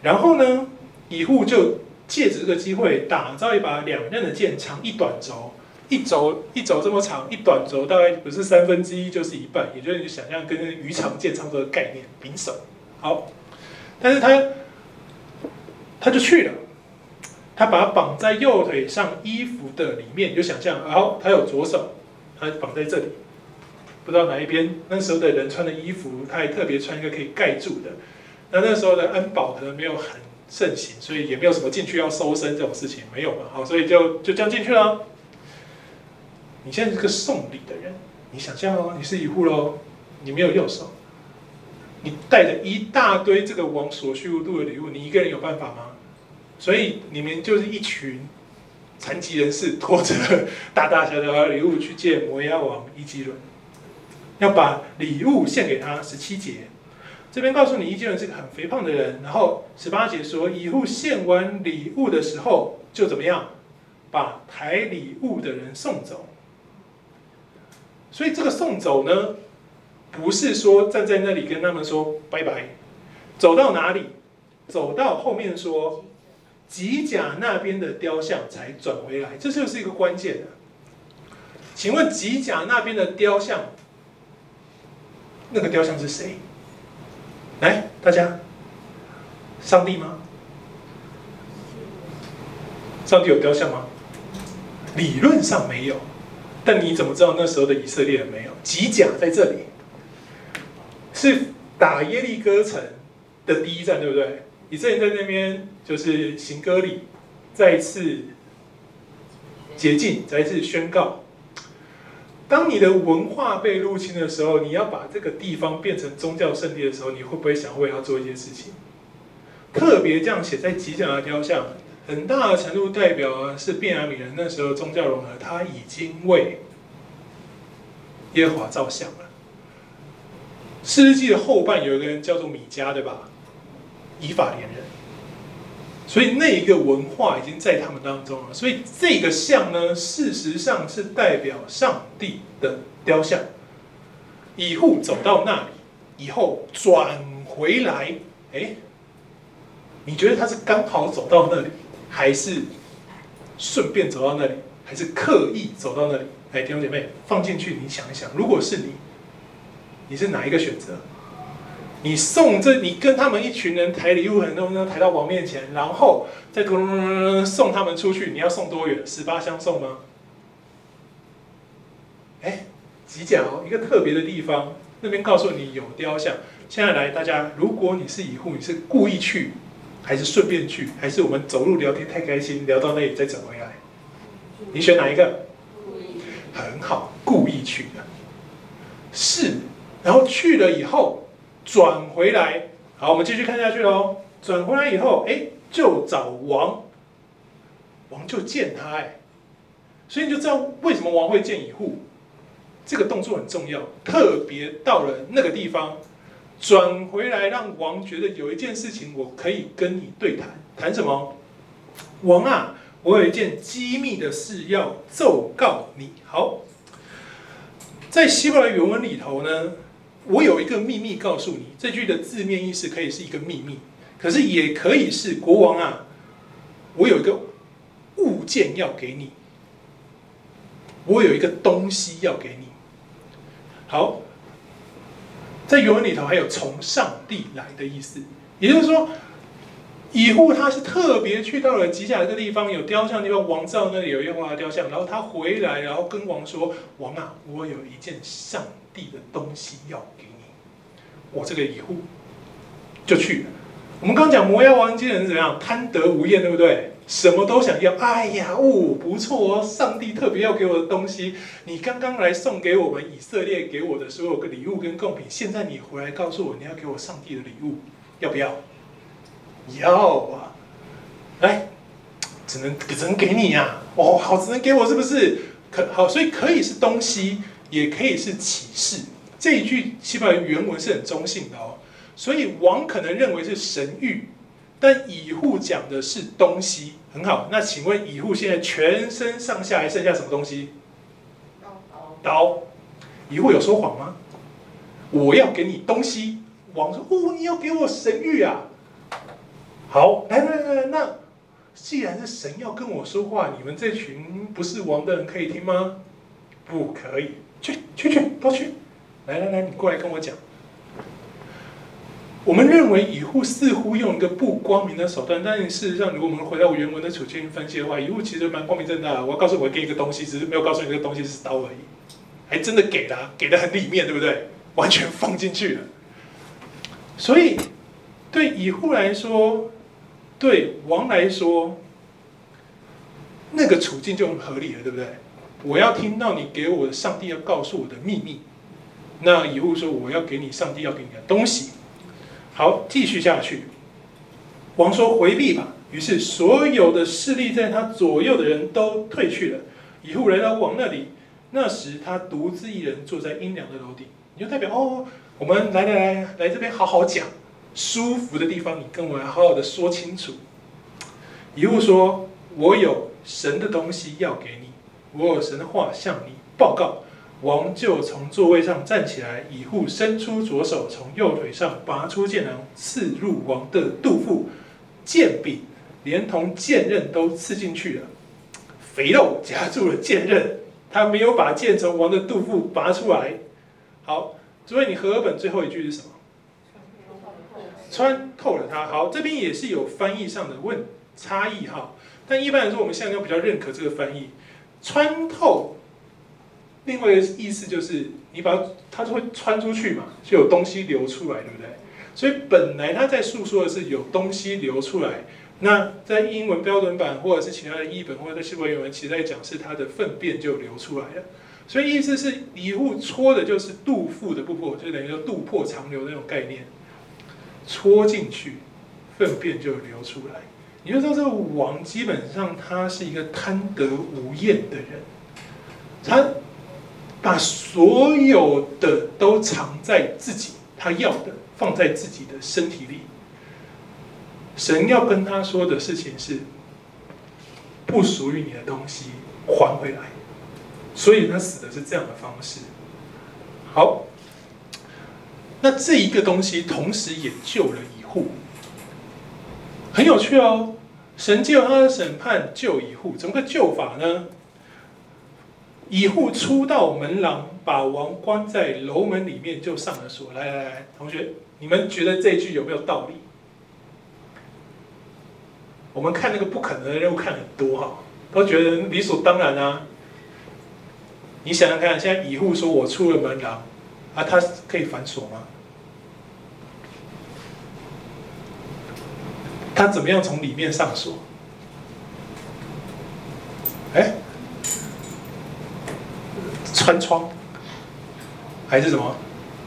然后呢，以户就借着这个机会打造一把两刃的剑，长一短轴。一轴一轴这么长，一短轴大概不是三分之一就是一半，也就是你想象跟鱼肠剑差不多的概念，柄手。好，但是他他就去了，他把它绑在右腿上衣服的里面，你就想象，然后他有左手，他绑在这里，不知道哪一边。那时候的人穿的衣服，他还特别穿一个可以盖住的。那那时候的安保可能没有很盛行，所以也没有什么进去要搜身这种事情，没有嘛，好，所以就就这样进去了。你现在是个送礼的人，你想象哦，你是一户喽，你没有右手，你带着一大堆这个王所需无度的礼物，你一个人有办法吗？所以你们就是一群残疾人士，拖着 *laughs* 大大小小的礼物去见摩押王伊基伦，要把礼物献给他。十七节这边告诉你，伊基伦是个很肥胖的人。然后十八节说，以后献完礼物的时候，就怎么样，把抬礼物的人送走。所以这个送走呢，不是说站在那里跟他们说拜拜，走到哪里，走到后面说。吉甲那边的雕像才转回来，这就是一个关键的。请问吉甲那边的雕像，那个雕像是谁？来，大家，上帝吗？上帝有雕像吗？理论上没有，但你怎么知道那时候的以色列人没有？吉甲在这里，是打耶利哥城的第一站，对不对？以色列在那边就是行割礼，再一次洁净，再一次宣告。当你的文化被入侵的时候，你要把这个地方变成宗教圣地的时候，你会不会想为他做一件事情？特别这样写在吉甲的雕像，很大的程度代表是变雅米人那时候宗教融合，他已经为耶和华照相了。士师记的后半有一个人叫做米迦，对吧？以法莲人，所以那一个文化已经在他们当中了。所以这个像呢，事实上是代表上帝的雕像。以户走到那里以后转回来，哎，你觉得他是刚好走到那里，还是顺便走到那里，还是刻意走到那里？哎，弟兄姐妹，放进去，你想一想，如果是你，你是哪一个选择？你送这，你跟他们一群人抬礼物，很多人抬到王面前，然后再咚咚咚咚咚送他们出去。你要送多远？十八相送吗？哎，吉甲哦，一个特别的地方，那边告诉你有雕像。现在来，大家，如果你是乙户，你是故意去，还是顺便去，还是我们走路聊天太开心，聊到那里再走回来？你选哪一个？很好，故意去的。是，然后去了以后。转回来，好，我们继续看下去喽。转回来以后，哎，就找王，王就见他，哎，所以你就知道为什么王会见乙户，这个动作很重要。特别到了那个地方，转回来让王觉得有一件事情我可以跟你对谈，谈什么？王啊，我有一件机密的事要奏告你。好，在希伯来原文里头呢。我有一个秘密告诉你，这句的字面意思可以是一个秘密，可是也可以是国王啊，我有一个物件要给你，我有一个东西要给你。好，在原文里头还有从上帝来的意思，也就是说，乙户他是特别去到了吉甲这个地方，有雕像的地方，王知道那里有耶和华雕像，然后他回来，然后跟王说：“王啊，我有一件上。”地的东西要给你，我这个乙户就去。我们刚讲摩押王这些人怎么样？贪得无厌，对不对？什么都想要。哎呀，哦，不错哦，上帝特别要给我的东西，你刚刚来送给我们以色列给我的所有个礼物跟贡品，现在你回来告诉我你要给我上帝的礼物，要不要？要啊！来，只能只能给你呀。哦，好，只能给我，是不是？可好，所以可以是东西。也可以是启示，这一句希伯来原文是很中性的哦，所以王可能认为是神谕，但乙户讲的是东西，很好。那请问乙户现在全身上下还剩下什么东西？刀。刀。乙户有说谎吗？我要给你东西，王说：哦，你要给我神谕啊！好，来来来，那既然是神要跟我说话，你们这群不是王的人可以听吗？不可以。去去去，都去！来来来，你过来跟我讲。我们认为乙户似乎用一个不光明的手段，但事实上，如果我们回到原文的处境分析的话，乙户其实蛮光明正大的。我告诉我给你一个东西，只是没有告诉你这个东西是刀而已，还真的给了，给的很里面，对不对？完全放进去了。所以对乙户来说，对王来说，那个处境就很合理了，对不对？我要听到你给我的上帝要告诉我的秘密。那以后说我要给你上帝要给你的东西。好，继续下去。王说回避吧。于是所有的势力在他左右的人都退去了。以后来到王那里，那时他独自一人坐在阴凉的楼顶。你就代表哦，我们来来来来这边好好讲，舒服的地方，你跟我来好好的说清楚。以后说，我有神的东西要给你，我有神的话向你报告。王就从座位上站起来，以后伸出左手，从右腿上拔出剑囊，刺入王的肚腹，剑柄连同剑刃都刺进去了。肥肉夹住了剑刃，他没有把剑从王的肚腹拔出来。好，所以你和合本最后一句是什么？穿透了它。好，这边也是有翻译上的问差异哈，但一般来说，我们现在都比较认可这个翻译，穿透。另外一个意思就是，你把它，它就会穿出去嘛，就有东西流出来，对不对？所以本来他在诉说的是有东西流出来。那在英文标准版或者是其他的译本或者在希伯来原文，其实在讲是他的粪便就流出来了。所以意思是一物戳的就是肚腹的部分，就等于说肚破长流那种概念，戳进去，粪便就流出来。你就知道这个王基本上他是一个贪得无厌的人，他。把所有的都藏在自己，他要的放在自己的身体里。神要跟他说的事情是，不属于你的东西还回来，所以他死的是这样的方式。好，那这一个东西同时也救了一户，很有趣哦。神借他的审判救以户，怎么个救法呢？以户出到门廊，把王关在楼门里面，就上了锁。来来来，同学，你们觉得这句有没有道理？我们看那个不可能的任务看很多哈，都觉得理所当然啊。你想想看，现在以户说我出了门廊，啊，他可以反锁吗？他怎么样从里面上锁？哎？穿窗，还是什么？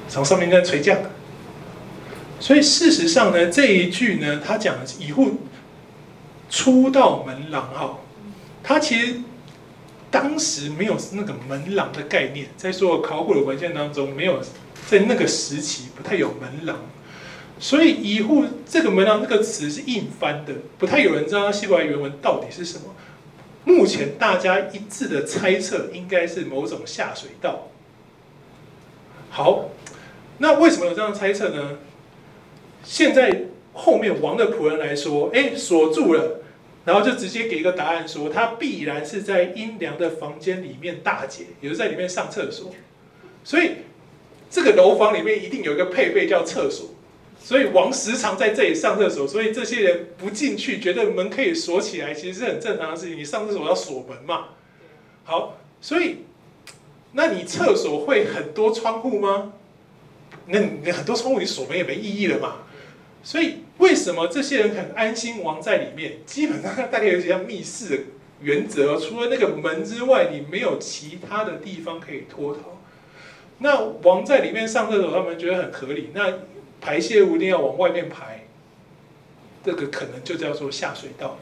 从上面在垂降。所以事实上呢，这一句呢，他讲的是以户出到门廊哈，他其实当时没有那个门廊的概念，在所有考古的文献当中，没有在那个时期不太有门廊，所以以户这个门廊这个词是硬翻的，不太有人知道希伯来原文到底是什么。目前大家一致的猜测，应该是某种下水道。好，那为什么有这样猜测呢？现在后面王的仆人来说，哎，锁住了，然后就直接给一个答案说，他必然是在阴凉的房间里面大解，也就是在里面上厕所。所以这个楼房里面一定有一个配备叫厕所。所以王时常在这里上厕所，所以这些人不进去，觉得门可以锁起来，其实是很正常的事情。你上厕所要锁门嘛？好，所以那你厕所会很多窗户吗？那你很多窗户你锁门也没意义了嘛？所以为什么这些人很安心王在里面？基本上大概有些像密室的原则，除了那个门之外，你没有其他的地方可以脱逃。那王在里面上厕所，他们觉得很合理。那排泄物一定要往外面排，这个可能就叫做下水道。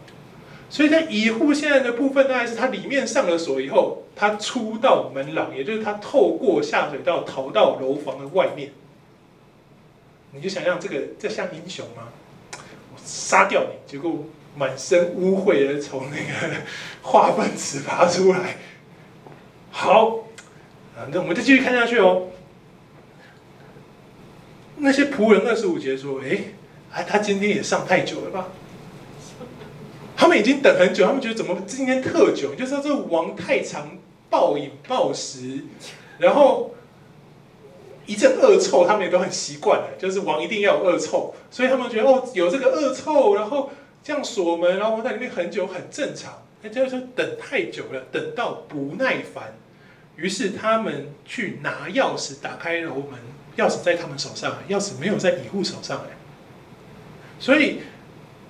所以在乙户现在的部分，大概是他里面上了锁以后，他出到门廊，也就是他透过下水道逃到楼房的外面。你就想象这个，这像英雄吗？我杀掉你，结果满身污秽的从那个化粪池爬出来。好，那我们就继续看下去哦。那些仆人二十五节说：“哎，哎，他今天也上太久了吧？他们已经等很久，他们觉得怎么今天特久？就是说这王太常暴饮暴食，然后一阵恶臭，他们也都很习惯了。就是王一定要有恶臭，所以他们觉得哦，有这个恶臭，然后这样锁门，然后在里面很久很正常。那就是说等太久了，等到不耐烦，于是他们去拿钥匙打开楼门。”钥匙在他们手上，钥匙没有在以户手上哎，所以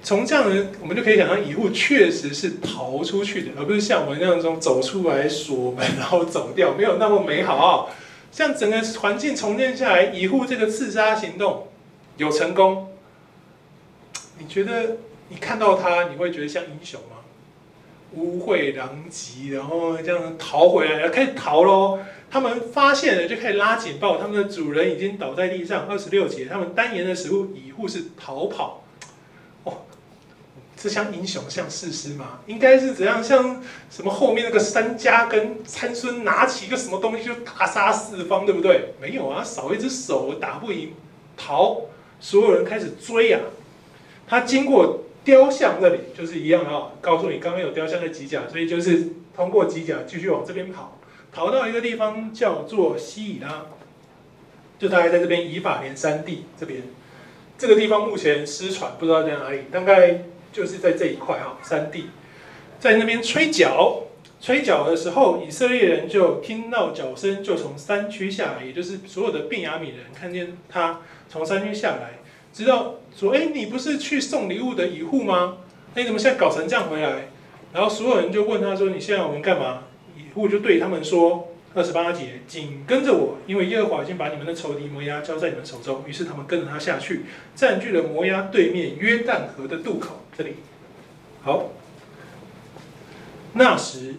从这样的，我们就可以想象，以户确实是逃出去的，而不是像我们那样中走出来锁门然后走掉，没有那么美好。像整个环境重建下来，以户这个刺杀行动有成功，你觉得你看到他，你会觉得像英雄吗？污秽狼藉，然后这样逃回来，开始逃喽。他们发现了，就开始拉警报，他们的主人已经倒在地上。二十六节，他们单言的时候，以户是逃跑。哦，这像英雄，像士师吗？应该是怎样？像什么后面那个三家跟参孙拿起一个什么东西就大杀四方，对不对？没有啊，少一只手打不赢，逃。所有人开始追啊。他经过雕像那里，就是一样啊。告诉你，刚刚有雕像在吉甲，所以就是通过吉甲继续往这边跑。逃到一个地方叫做西以拉，就大概在这边以法莲山地这边，这个地方目前失传，不知道在哪里，大概就是在这一块啊山地，在那边吹角，吹角的时候，以色列人就听到角声，就从山区下来，也就是所有的便雅悯人看见他从山区下来，知道说，哎，你不是去送礼物的以户吗？那你怎么现在搞成这样回来？然后所有人就问他说，你现在我们干嘛？以户就对他们说：“二十八节，紧跟着我，因为耶和华已经把你们的仇敌摩押交在你们手中。”于是他们跟着他下去，占据了摩押对面约旦河的渡口。这里，好。那时，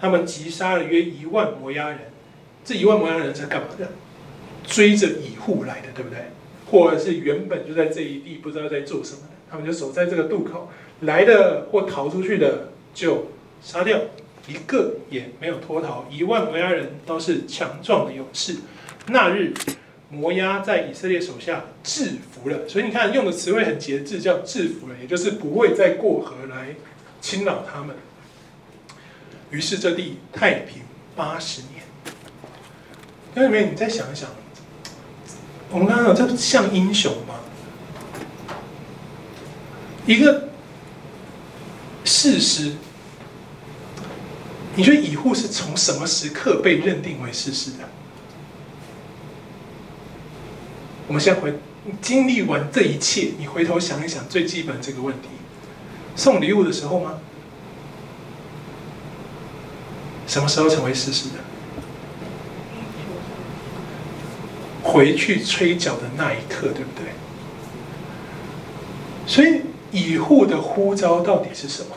他们击杀了约一万摩押人。这一万摩押人是干嘛的？追着以户来的，对不对？或者是原本就在这一地，不知道在做什么的，他们就守在这个渡口，来的或逃出去的就杀掉。一个也没有脱逃，一万摩押人都是强壮的勇士。那日，摩押在以色列手下制服了，所以你看用的词汇很节制，叫制服了，也就是不会再过河来侵扰他们。于是这地太平八十年。兄弟们，你再想一想，我们刚刚讲这像英雄吗？一个事实。你觉得以户是从什么时刻被认定为事实的？我们先回经历完这一切，你回头想一想最基本这个问题：送礼物的时候吗？什么时候成为事实的？回去吹角的那一刻，对不对？所以以户的呼召到底是什么？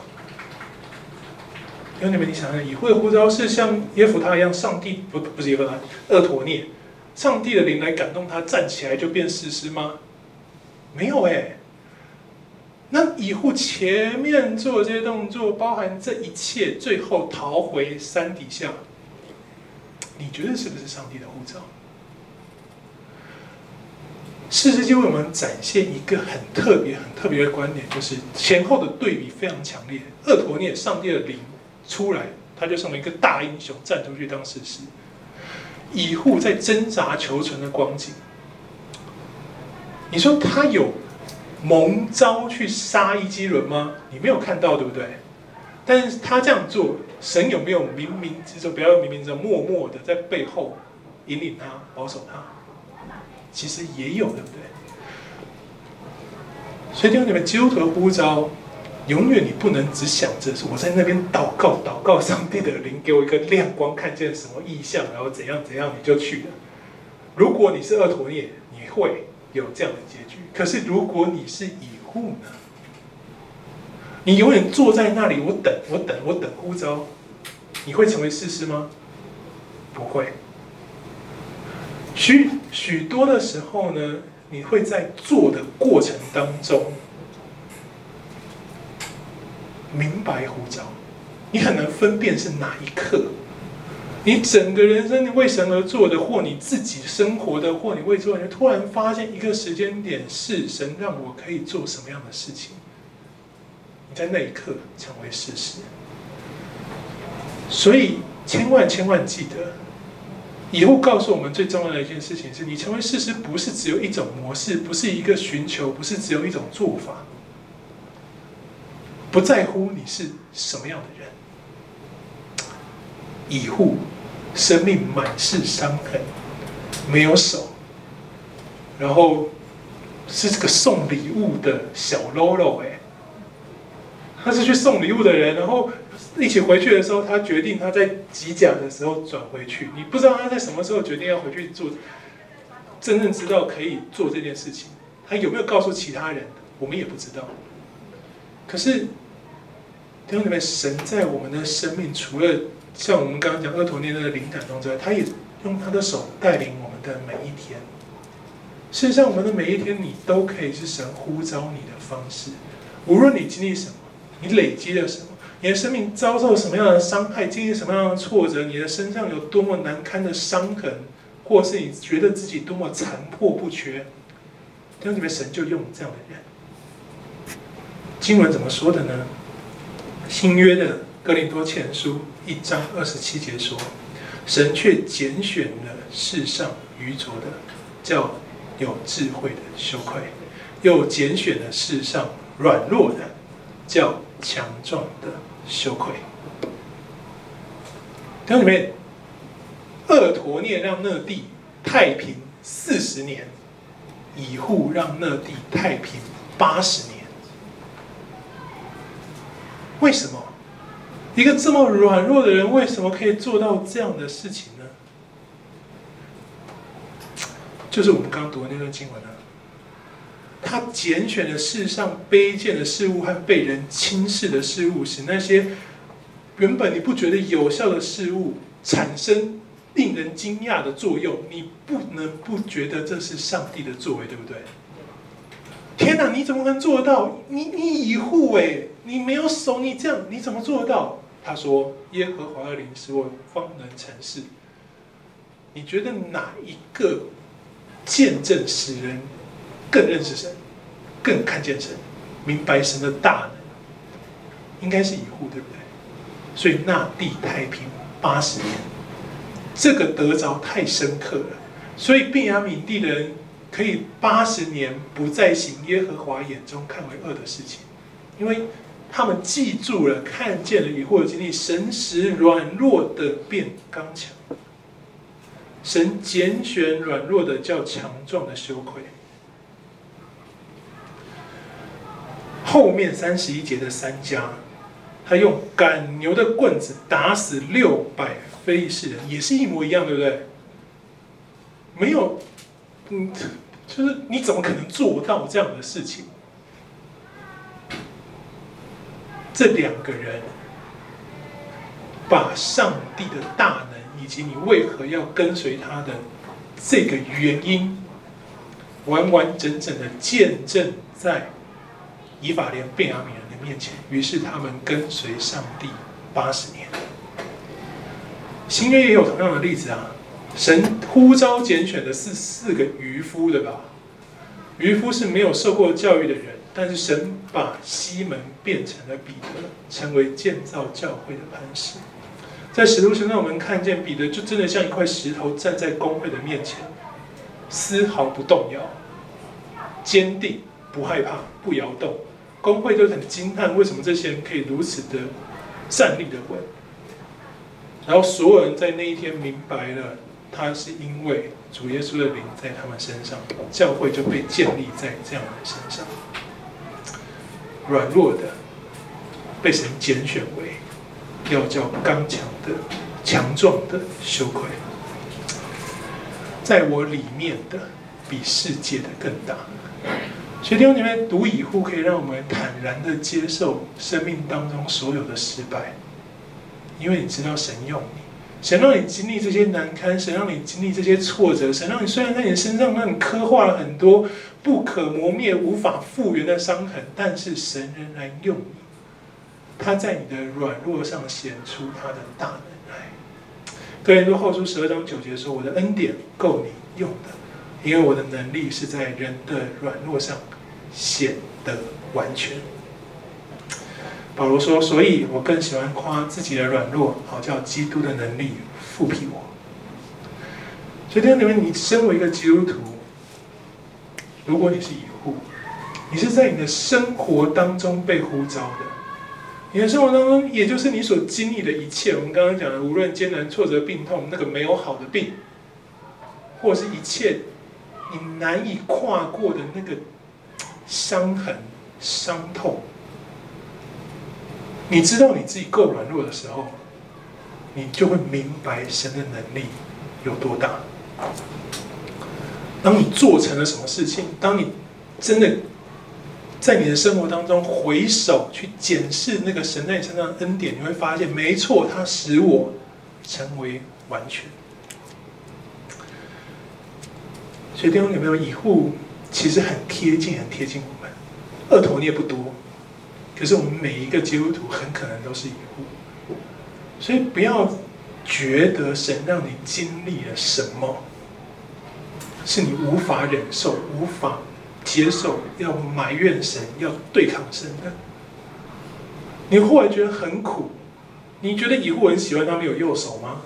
兄弟们，你想想，以户的呼召是像耶弗他一样，上帝不不是耶弗他，厄陀聂，上帝的灵来感动他站起来就变士师吗？没有哎。那以户前面做这些动作，包含这一切，最后逃回山底下，你觉得是不是上帝的呼召？事实就为我们展现一个很特别、很特别的观点，就是前后的对比非常强烈。俄陀聂，上帝的灵。出来，他就成为一个大英雄，站出去当士师。以户在挣扎求存的光景，你说他有蒙召去杀伊矶伦吗？你没有看到，对不对？但是他这样做，神有没有冥冥之中，不要冥冥之中，默默的在背后引领他、保守他？其实也有，对不对？所以听你们基督徒的呼召。永远你不能只想着是我在那边祷告，祷告上帝的灵给我一个亮光，看见什么异象，然后怎样怎样你就去了。如果你是二陀聂，你会有这样的结局。可是如果你是以户呢？你永远坐在那里，我等，我等，我等呼召，你会成为士师吗？不会。许许多的时候呢，你会在做的过程当中。明白呼召，你很难分辨是哪一刻。你整个人生你为神而做的，或你自己生活的，或你为做，你突然发现一个时间点是神让我可以做什么样的事情。你在那一刻成为事实。所以千万千万记得，以后告诉我们最重要的一件事情是：你成为事实不是只有一种模式，不是一个寻求，不是只有一种做法。不在乎你是什么样的人，以户生命满是伤痕，没有手，然后是这个送礼物的小喽啰哎，他是去送礼物的人，然后一起回去的时候，他决定他在机甲的时候转回去。你不知道他在什么时候决定要回去做，真正知道可以做这件事情，他有没有告诉其他人，我们也不知道。可是弟兄姊妹，神在我们的生命，除了像我们刚刚讲俄陀聂那个灵感中之外，他也用他的手带领我们的每一天。事实上，我们的每一天，你都可以是神呼召你的方式。无论你经历什么，你累积了什么，你的生命遭受什么样的伤害，经历什么样的挫折，你的身上有多么难堪的伤痕，或是你觉得自己多么残破不缺，弟兄姊妹，神就用这样的人。经文怎么说的呢？新约的哥林多前书一章二十七节说：“神却拣选了世上愚拙的，叫有智慧的羞愧；又拣选了世上。”软弱的叫强壮的羞愧。听里面，俄陀念让那地太平四十年，以户让那地太平八十年。为什么？一个这么软弱的人，为什么可以做到这样的事情呢？就是我们刚读的那段经文啊。他拣选了世上卑贱的事物和被人轻视的事物，使那些原本你不觉得有效的事物产生令人惊讶的作用。你不能不觉得这是上帝的作为，对不对？天哪，你怎么能做到？你你以户诶，你没有手，你这样你怎么做得到？他说：“耶和华的灵使我方能成事。”你觉得哪一个见证使人？更认识神，更看见神，明白神的大能，应该是以户，对不对？所以那地太平八十年，这个得着太深刻了。所以便雅悯地的人可以八十年不再行耶和华眼中看为恶的事情，因为他们记住了，看见了以后的经历，神使软弱的变刚强，神拣选软弱的叫强壮的羞愧。后面三十一节的三家，他用赶牛的棍子打死六百非利士人，也是一模一样，对不对？没有，嗯，就是你怎么可能做到这样的事情？这两个人把上帝的大能以及你为何要跟随他的这个原因，完完整整的见证在。以法莲、贝雅米人的面前，于是他们跟随上帝八十年。新约也有同样的例子啊，神呼召拣选的是四个渔夫，对吧？渔夫是没有受过教育的人，但是神把西门变成了彼得，成为建造教会的磐石。在使徒行传，我们看见彼得就真的像一块石头站在公会的面前，丝毫不动摇，坚定。不害怕，不摇动，公会就很惊叹，为什么这些人可以如此的站立的稳？然后所有人在那一天明白了，他是因为主耶稣的灵在他们身上，教会就被建立在这样的身上。软弱的被神拣选为要叫刚强的、强壮的羞愧，在我里面的比世界的更大。所以弟兄姐妹，读以户可以让我们坦然的接受生命当中所有的失败，因为你知道神用你，神让你经历这些难堪，神让你经历这些挫折，神让你虽然在你身上让你刻画了很多不可磨灭、无法复原的伤痕，但是神仍然用你，他在你的软弱上显出他的大能来。哥林多后书十二章九节说：“我的恩典够你用的，因为我的能力是在人的软弱上。”显得完全。保罗说：“所以我更喜欢夸自己的软弱，好叫基督的能力覆庇我。”所以，弟兄姊妹，你身为一个基督徒，如果你是以户，你是在你的生活当中被呼召的。你的生活当中，也就是你所经历的一切。我们刚刚讲的，无论艰难、挫折、病痛，那个没有好的病，或是一切你难以跨过的那个。伤痕、伤痛，你知道你自己够软弱的时候，你就会明白神的能力有多大。当你做成了什么事情，当你真的在你的生活当中回首去检视那个神在你身上的恩典，你会发现，没错，它使我成为完全。所以弟兄有没有以后其实很贴近，很贴近我们，二头也不多，可是我们每一个基督徒很可能都是以后，所以不要觉得神让你经历了什么，是你无法忍受、无法接受，要埋怨神、要对抗神的。你后来觉得很苦，你觉得以后很喜欢他没有右手吗？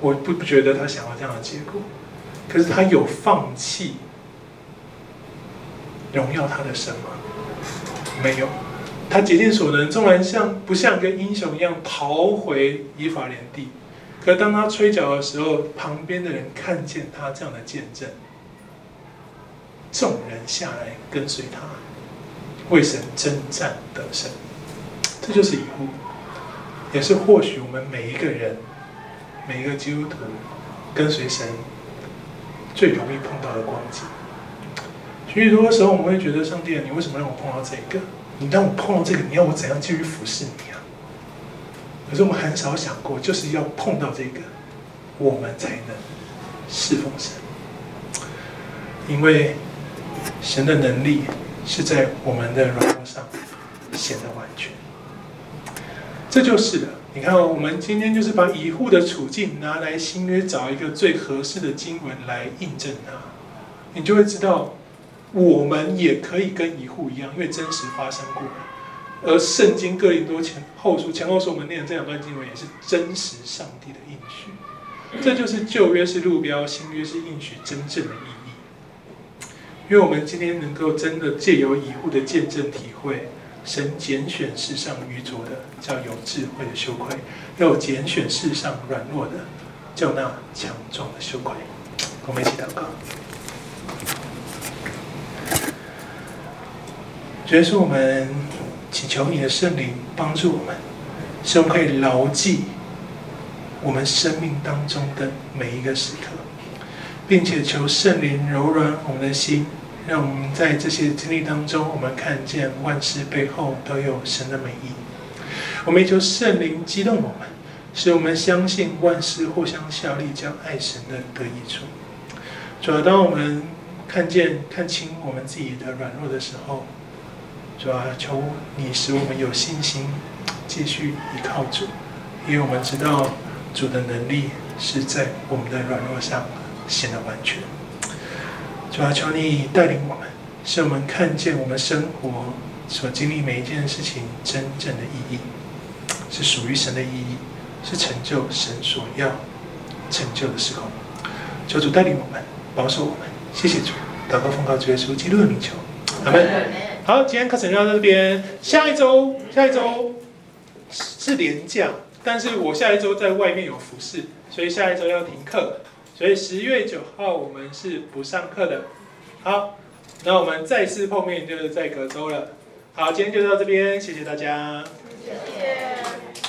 我不不觉得他想要这样的结果。可是他有放弃荣耀他的神吗？没有，他竭尽所能，纵然像不像跟英雄一样逃回以法莲地，可当他吹角的时候，旁边的人看见他这样的见证，众人下来跟随他，为神征战得胜。这就是以后，也是或许我们每一个人，每一个基督徒跟随神。最容易碰到的光景，许多时候我们会觉得，上帝，你为什么让我碰到这个？你让我碰到这个，你要我怎样继续服侍你啊？可是我们很少想过，就是要碰到这个，我们才能侍奉神。因为神的能力是在我们的软弱上显得完全，这就是的。你看，我们今天就是把以户的处境拿来新约找一个最合适的经文来印证它，你就会知道，我们也可以跟一户一样，因为真实发生过。而圣经哥林多前后书前后书我们念的这两段经文也是真实上帝的应许，这就是旧约是路标，新约是应许真正的意义。因为我们今天能够真的借由以户的见证体会。神拣选世上愚拙的，叫有智慧的羞愧；又拣选世上软弱的，叫那强壮的羞愧。我们一起祷告。主耶稣，我们请求你的圣灵帮助我们，使我们可以牢记我们生命当中的每一个时刻，并且求圣灵柔软我们的心。让我们在这些经历当中，我们看见万事背后都有神的美意。我们也求圣灵激动我们，使我们相信万事互相效力，叫爱神的得益处。主要当我们看见看清我们自己的软弱的时候，主要求你使我们有信心继续依靠主，因为我们知道主的能力是在我们的软弱上显得完全。主要求你带领我们，使我们看见我们生活所经历每一件事情真正的意义，是属于神的意义，是成就神所要成就的时候。求主带领我们，保守我们。谢谢主，祷告奉告主耶稣基督的名求，阿门。好，今天课程就到这边。下一周，下一周是连假，但是我下一周在外面有服侍，所以下一周要停课。所以十月九号我们是不上课的。好，那我们再次碰面就是在隔周了。好，今天就到这边，谢谢大家。谢谢。